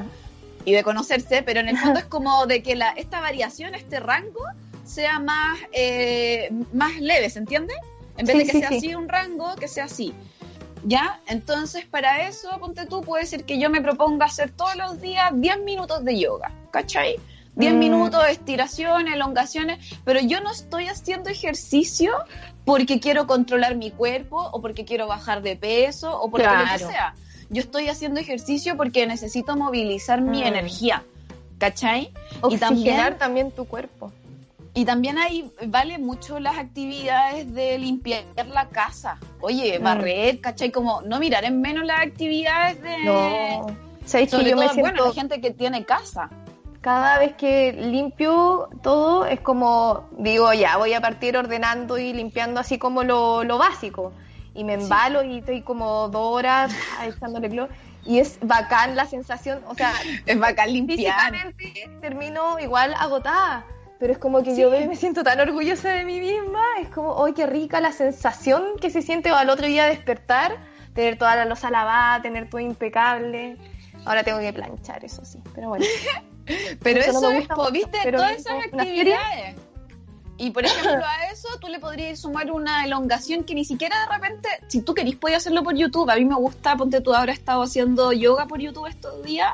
Speaker 6: y de conocerse, pero en el fondo es como de que la, esta variación, este rango, sea más, eh, más leve, ¿se entiende? En vez
Speaker 3: Sí,
Speaker 6: de que
Speaker 3: sí,
Speaker 6: sea
Speaker 3: sí.
Speaker 6: así un rango, que sea así. ¿Ya? Entonces, para eso, ponte tú, puede ser que yo me proponga hacer todos los días 10 minutos de yoga, ¿cachai? 10
Speaker 3: Mm.
Speaker 6: minutos, estiraciones, elongaciones, pero yo no estoy haciendo ejercicio porque quiero controlar mi cuerpo o porque quiero bajar de peso o porque lo que sea. Yo estoy haciendo ejercicio porque necesito movilizar mi
Speaker 3: Mm.
Speaker 6: energía, ¿cachai? Y también,
Speaker 3: también tu cuerpo.
Speaker 6: Y también ahí vale mucho las actividades de limpiar la casa. Oye,
Speaker 3: Mm.
Speaker 6: barrer, ¿cachai? Como no mirar en menos las actividades de...
Speaker 3: No. Sabéis que
Speaker 6: Sobre
Speaker 3: yo
Speaker 6: todo,
Speaker 3: me siento
Speaker 6: bueno, la gente que tiene casa.
Speaker 3: cada vez que limpio todo es como digo ya voy a partir ordenando y limpiando así como lo, lo básico y me embalo y estoy como dos horas echándole cloro y es bacán la sensación o sea
Speaker 6: Es bacán limpiar.
Speaker 3: físicamente termino igual agotada pero es como que yo veo y me siento tan orgullosa de mí misma es como ¡ay qué rica la sensación que se siente al otro día despertar tener toda la losa lavada tener todo impecable ahora tengo que planchar eso sí pero bueno
Speaker 6: Pero
Speaker 3: Eso
Speaker 6: eso,
Speaker 3: no me
Speaker 6: es,
Speaker 3: mucho,
Speaker 6: ¿viste?
Speaker 3: pero
Speaker 6: Todas esas actividades. Y por ejemplo, a eso tú le podrías sumar una elongación que ni siquiera de repente, si tú querís, podías hacerlo por YouTube. A mí me gusta, ponte tú, ahora he estado haciendo yoga por YouTube estos días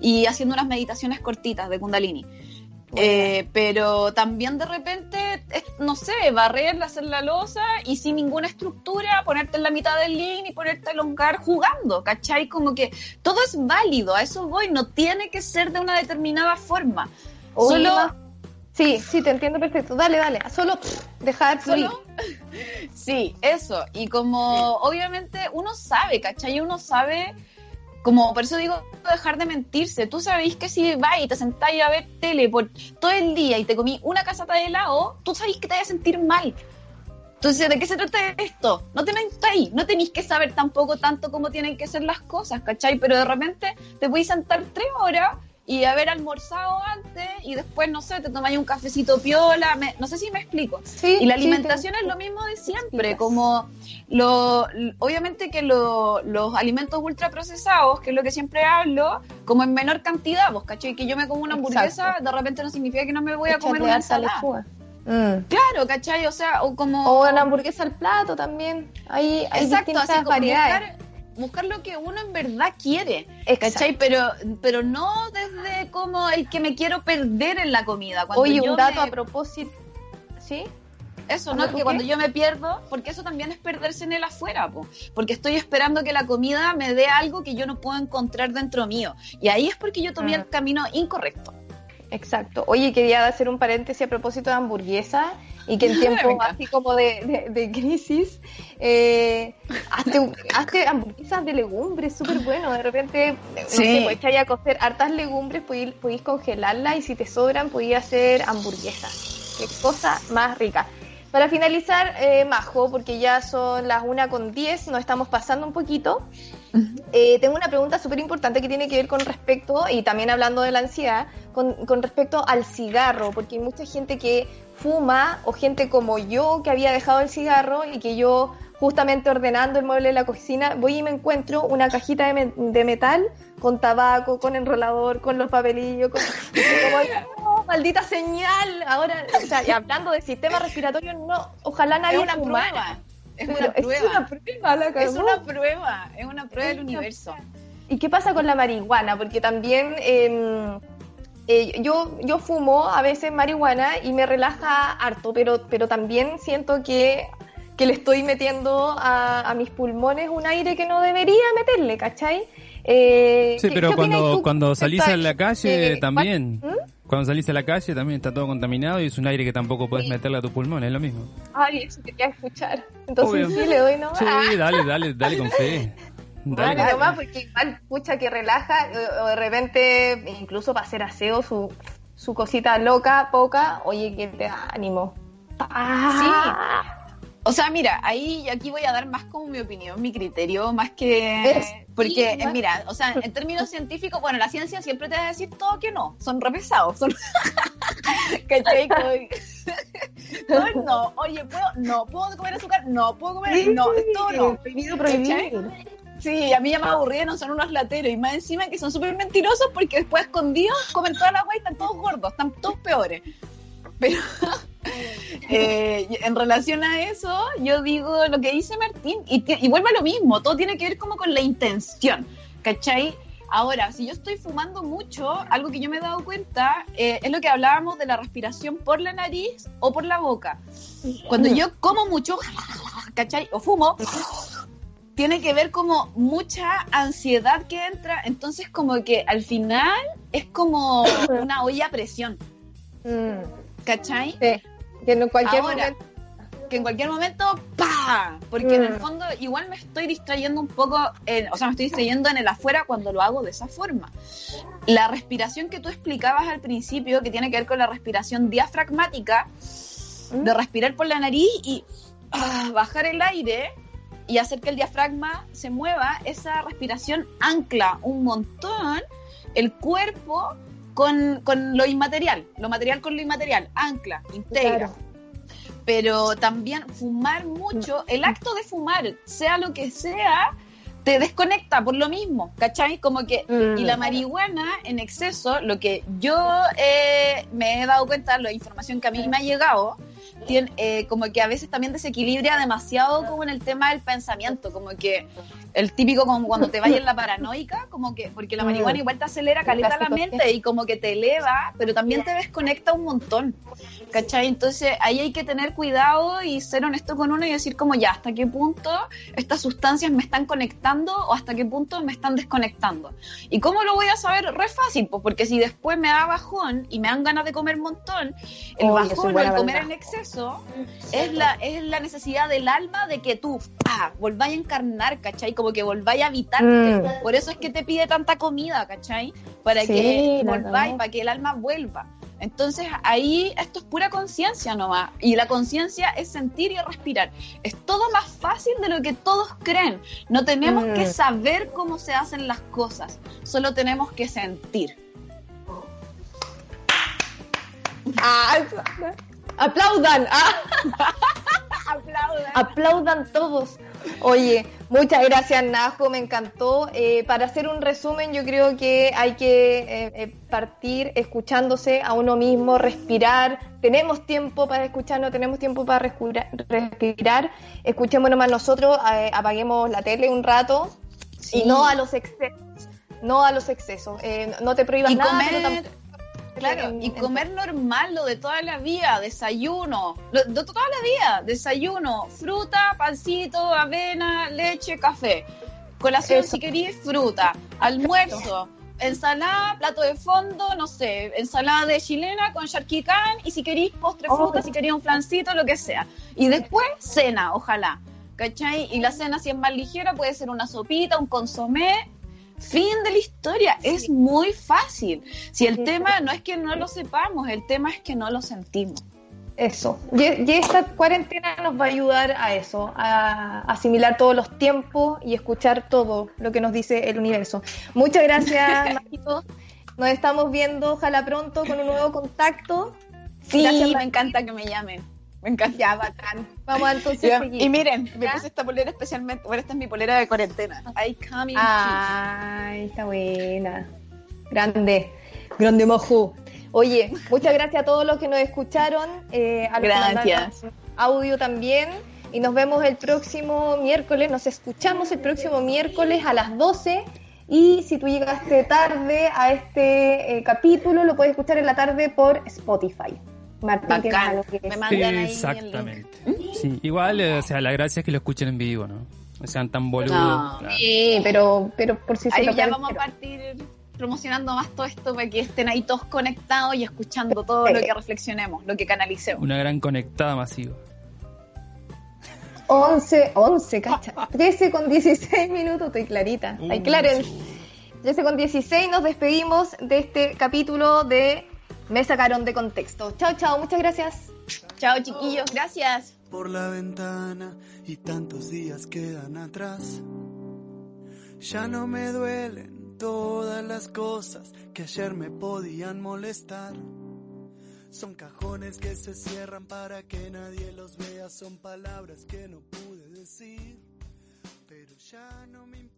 Speaker 6: y haciendo unas meditaciones cortitas de Kundalini. Eh, pero también de repente, no sé, barrer, hacer la losa y sin ninguna estructura, ponerte en la mitad del link y ponerte a elongar jugando, ¿cachai? Como que todo es válido, a eso voy, no tiene que ser de una determinada forma.
Speaker 3: Oye,
Speaker 6: Solo,
Speaker 3: Sí, sí, te entiendo perfecto. Dale, dale. Solo pff, dejar fluir.
Speaker 6: solo, sí, eso. Y como obviamente uno sabe, ¿cachai? Uno sabe, como por eso digo, dejar de mentirse. Tú sabéis que si vas y te sentáis a ver tele por todo el día y te comí una casata de helado, tú sabéis que te vas a sentir mal. Entonces, ¿de qué se trata esto? No tenéis ahí, no tenéis que saber tampoco tanto cómo tienen que ser las cosas, ¿cachai? Pero de repente te podéis sentar tres horas y haber almorzado antes y después, no sé, te tomáis un cafecito piola, me- no sé si me explico.
Speaker 3: Sí,
Speaker 6: Y la
Speaker 3: sí,
Speaker 6: alimentación
Speaker 3: te-
Speaker 6: es lo mismo de siempre, como lo, obviamente que lo- los alimentos ultraprocesados, que es lo que siempre hablo, como en menor cantidad, vos, ¿cachai? Que yo me como una hamburguesa,
Speaker 3: Exacto.
Speaker 6: de repente no significa que no me voy a comer una ensalada.
Speaker 3: Mm.
Speaker 6: Claro, ¿cachai? O sea, o como...
Speaker 3: O una hamburguesa al plato también. Hay, hay
Speaker 6: Exacto,
Speaker 3: distintas
Speaker 6: así como
Speaker 3: variedades.
Speaker 6: buscar, buscar lo que uno en verdad quiere,
Speaker 3: Exacto.
Speaker 6: ¿cachai? Pero, pero no desde como el que me quiero perder en la comida. Cuando
Speaker 3: Oye, un dato
Speaker 6: me-
Speaker 3: a propósito. ¿Sí?
Speaker 6: Eso,
Speaker 3: ¿Cómo
Speaker 6: ¿no? Que cuando yo me pierdo, porque eso también es perderse en el afuera, po. porque estoy esperando que la comida me dé algo que yo no puedo encontrar dentro mío. Y ahí es porque yo tomé el camino incorrecto.
Speaker 3: Exacto. Oye, quería hacer un paréntesis a propósito de hamburguesa y que en tiempos así como de, de- de crisis, eh, hazte, hazte hamburguesas de legumbres, súper bueno. De repente, no
Speaker 6: Sí.
Speaker 3: sé, pues a cocer hartas legumbres, podéis, podéis congelarlas y si te sobran, podéis hacer hamburguesas. Qué cosa más rica. Para finalizar, eh, Majo, porque ya son las una con 10, nos estamos pasando un poquito. Eh, tengo una pregunta súper importante que tiene que ver con respecto, y también hablando de la ansiedad, con, con respecto al cigarro, porque hay mucha gente que fuma o gente como yo que había dejado el cigarro y que yo justamente ordenando el mueble de la cocina voy y me encuentro una cajita de, me- de metal con tabaco, con enrolador, con los papelillos, con... y como, "No, maldita señal, ahora, o sea, y hablando de sistema respiratorio, no, ojalá nadie
Speaker 6: prueba. Es
Speaker 3: Pero
Speaker 6: una
Speaker 3: es
Speaker 6: prueba.
Speaker 3: una prueba, la
Speaker 6: Es una prueba. Es una prueba del
Speaker 3: Es una
Speaker 6: universo.
Speaker 3: ¿Y qué pasa con la marihuana? Porque también eh, eh, yo, yo fumo a veces marihuana y me relaja harto, pero, pero también siento que, que le estoy metiendo a, a mis pulmones un aire que no debería meterle, ¿cachai? Eh,
Speaker 2: Sí,
Speaker 3: ¿qué-
Speaker 2: pero cuando, cuando salís
Speaker 3: a
Speaker 2: la calle
Speaker 3: Eh,
Speaker 2: también.
Speaker 3: ¿cuál- ¿Mm?
Speaker 2: Cuando salís a la calle también está todo contaminado y es un aire que tampoco puedes
Speaker 3: Sí.
Speaker 2: meterle a tu pulmón, es lo mismo.
Speaker 3: Ay, eso quería escuchar. Entonces
Speaker 2: Obvio.
Speaker 3: sí, le doy nomás.
Speaker 2: Sí, dale, dale, dale con fe. Dale
Speaker 3: nomás,
Speaker 2: fe.
Speaker 3: porque igual, pucha, que relaja, o, de repente, incluso para hacer aseo, su, su cosita loca, poca, oye, que te da ánimo. Ah,
Speaker 6: O sea, mira, ahí aquí voy a dar más como mi opinión, mi criterio, más que...
Speaker 3: Es-
Speaker 6: Porque, eh, mira, o sea, en términos científicos, bueno, la ciencia siempre te va a decir todo que no, son re pesados, son... ¿Cachai? No, no, oye, ¿puedo? No, ¿puedo comer azúcar? No, ¿puedo comer? No, todo no.
Speaker 3: Prohibido, prohibido.
Speaker 6: Sí, a mí ya me aburrieron, son unos lateros y más encima que son súper mentirosos porque después escondidos comen toda la agua y están todos gordos, están todos peores. Pero eh, en relación a eso, yo digo lo que dice Martín y, y vuelve a lo mismo, todo tiene que ver como con la intención, ¿cachai? Ahora, si yo estoy fumando mucho, algo que yo me he dado cuenta eh, es lo que hablábamos de la respiración por la nariz o por la boca. Cuando yo como mucho, ¿cachai? O fumo, tiene que ver como mucha ansiedad que entra, entonces como que al final es como una olla a presión,
Speaker 3: Mm,
Speaker 6: ¿cachai?
Speaker 3: sí, que en cualquier
Speaker 6: Ahora,
Speaker 3: momento.
Speaker 6: que en cualquier momento, ¡pa! Porque en el
Speaker 3: Mm.
Speaker 6: fondo igual me estoy distrayendo un poco, en- o sea, me estoy distrayendo en el afuera cuando lo hago de esa forma. La respiración que tú explicabas al principio, que tiene que ver con la respiración diafragmática,
Speaker 3: ¿Mm?
Speaker 6: de respirar por la nariz y ah, bajar el aire y hacer que el diafragma se mueva, esa respiración ancla un montón el cuerpo con, con lo inmaterial, lo material con lo inmaterial, ancla, integra.
Speaker 3: Claro.
Speaker 6: Pero también fumar mucho, el acto de fumar, sea lo que sea, te desconecta por lo mismo, ¿cachai? Como que
Speaker 3: Mm.
Speaker 6: y la marihuana en exceso, lo que yo eh, me he dado cuenta, la información que a mí me ha llegado, tiene, eh, como que a veces también desequilibra demasiado como en el tema del pensamiento, como que el típico como cuando te vayas en la paranoica, como que, porque la marihuana igual te acelera caleta la mente y como que te eleva, pero también te desconecta un montón, ¿cachai? Entonces ahí hay que tener cuidado y ser honesto con uno y decir como ya, hasta qué punto estas sustancias me están conectando o hasta qué punto me están desconectando. ¿Y cómo lo voy a saber? Re fácil, pues porque si después me da bajón y me dan ganas de comer un montón, el bajón o el comer
Speaker 3: verdad.
Speaker 6: en exceso es la, es la necesidad del alma de que tú ah, volváis a encarnar, ¿cachai? Como que volváis a habitarte.
Speaker 3: Mm.
Speaker 6: Por eso es que te pide tanta comida, ¿cachai? Para
Speaker 3: Sí,
Speaker 6: que volváis, para que el alma vuelva. Entonces ahí esto es pura conciencia nomás. Y la conciencia es sentir y respirar. Es todo más fácil de lo que todos creen. No tenemos
Speaker 3: Mm.
Speaker 6: que saber cómo se hacen las cosas. Solo tenemos que sentir.
Speaker 3: Ah, aplaudan, ah,
Speaker 6: Aplaudan.
Speaker 3: aplaudan todos. Oye, muchas gracias Najo, me encantó. Eh, para hacer un resumen, yo creo que hay que eh, eh, partir escuchándose a uno mismo, respirar. Tenemos tiempo para escucharnos, tenemos tiempo para respirar. Escuchémonos más nosotros, eh, apaguemos la tele un rato y no a los excesos. No a los excesos. Eh, no te prohíbas
Speaker 6: Y
Speaker 3: nada,
Speaker 6: comer-
Speaker 3: pero
Speaker 6: Claro,
Speaker 3: en-
Speaker 6: y
Speaker 3: en-
Speaker 6: comer normal, lo de toda la vida, desayuno, lo de toda la vida, desayuno, fruta, pancito, avena, leche, café. Colación
Speaker 3: Eso.
Speaker 6: si querís, fruta. Almuerzo, ensalada, plato de fondo, no sé, ensalada de chilena con charquicán y si querís postre
Speaker 3: Oh.
Speaker 6: fruta, si querís un flancito, lo que sea. Y después cena, ojalá. ¿Cachai? Y la cena si es más ligera puede ser una sopita, un consomé. Fin de la historia, es muy fácil. Si el
Speaker 3: Sí,
Speaker 6: tema no es que no lo sepamos, el tema es que no lo sentimos.
Speaker 3: Eso. Y, y esta cuarentena nos va a ayudar a eso, a asimilar todos los tiempos y escuchar todo lo que nos dice el universo. Muchas gracias, Majito. Nos estamos viendo, ojalá pronto, con un nuevo contacto.
Speaker 6: Sí,
Speaker 3: Gracias,
Speaker 6: me encanta que me llamen. Me encanta.
Speaker 3: Ya, bacán. Vamos entonces
Speaker 6: Ya,
Speaker 3: seguir.
Speaker 6: Y miren, me
Speaker 3: ¿Ya?
Speaker 6: puse esta polera especialmente. Bueno, esta es mi polera de cuarentena. I come in
Speaker 3: Ay, está buena. Grande. Grande mojo. Oye, muchas gracias a todos los que nos escucharon. eh, a
Speaker 6: Gracias.
Speaker 3: Audio también. Y nos vemos el próximo miércoles. Nos escuchamos el próximo miércoles a las 12. Y si tú llegaste tarde a este eh, capítulo, lo puedes escuchar en la tarde por Spotify. Martín, ¿tienes
Speaker 6: Bacán.
Speaker 3: algo que
Speaker 6: Me mandan ahí el link.
Speaker 2: Exactamente. Sí, igual, eh, o sea, la gracia es que lo escuchen en vivo, ¿no? No sean tan boludos.
Speaker 6: No.
Speaker 2: claro.
Speaker 3: Sí, pero, pero por si se
Speaker 6: Ahí
Speaker 3: lo
Speaker 6: ya vamos a partir promocionando más todo esto para que estén ahí todos conectados y escuchando todo lo que reflexionemos, lo que canalicemos.
Speaker 2: Una gran conectada masiva.
Speaker 3: 11, 11, cacha. 13 con 16 minutos, estoy clarita.
Speaker 2: Uh,
Speaker 3: Ay, Clarence. 13 con 16 nos despedimos de este capítulo de Me sacaron de contexto. Chao, chao, muchas gracias.
Speaker 6: Chao chiquillos, gracias.
Speaker 7: por la ventana y tantos días quedan atrás. Ya no me duelen todas las cosas que ayer me podían molestar. Son cajones que se cierran para que nadie los vea, son palabras que no pude decir, pero ya no me.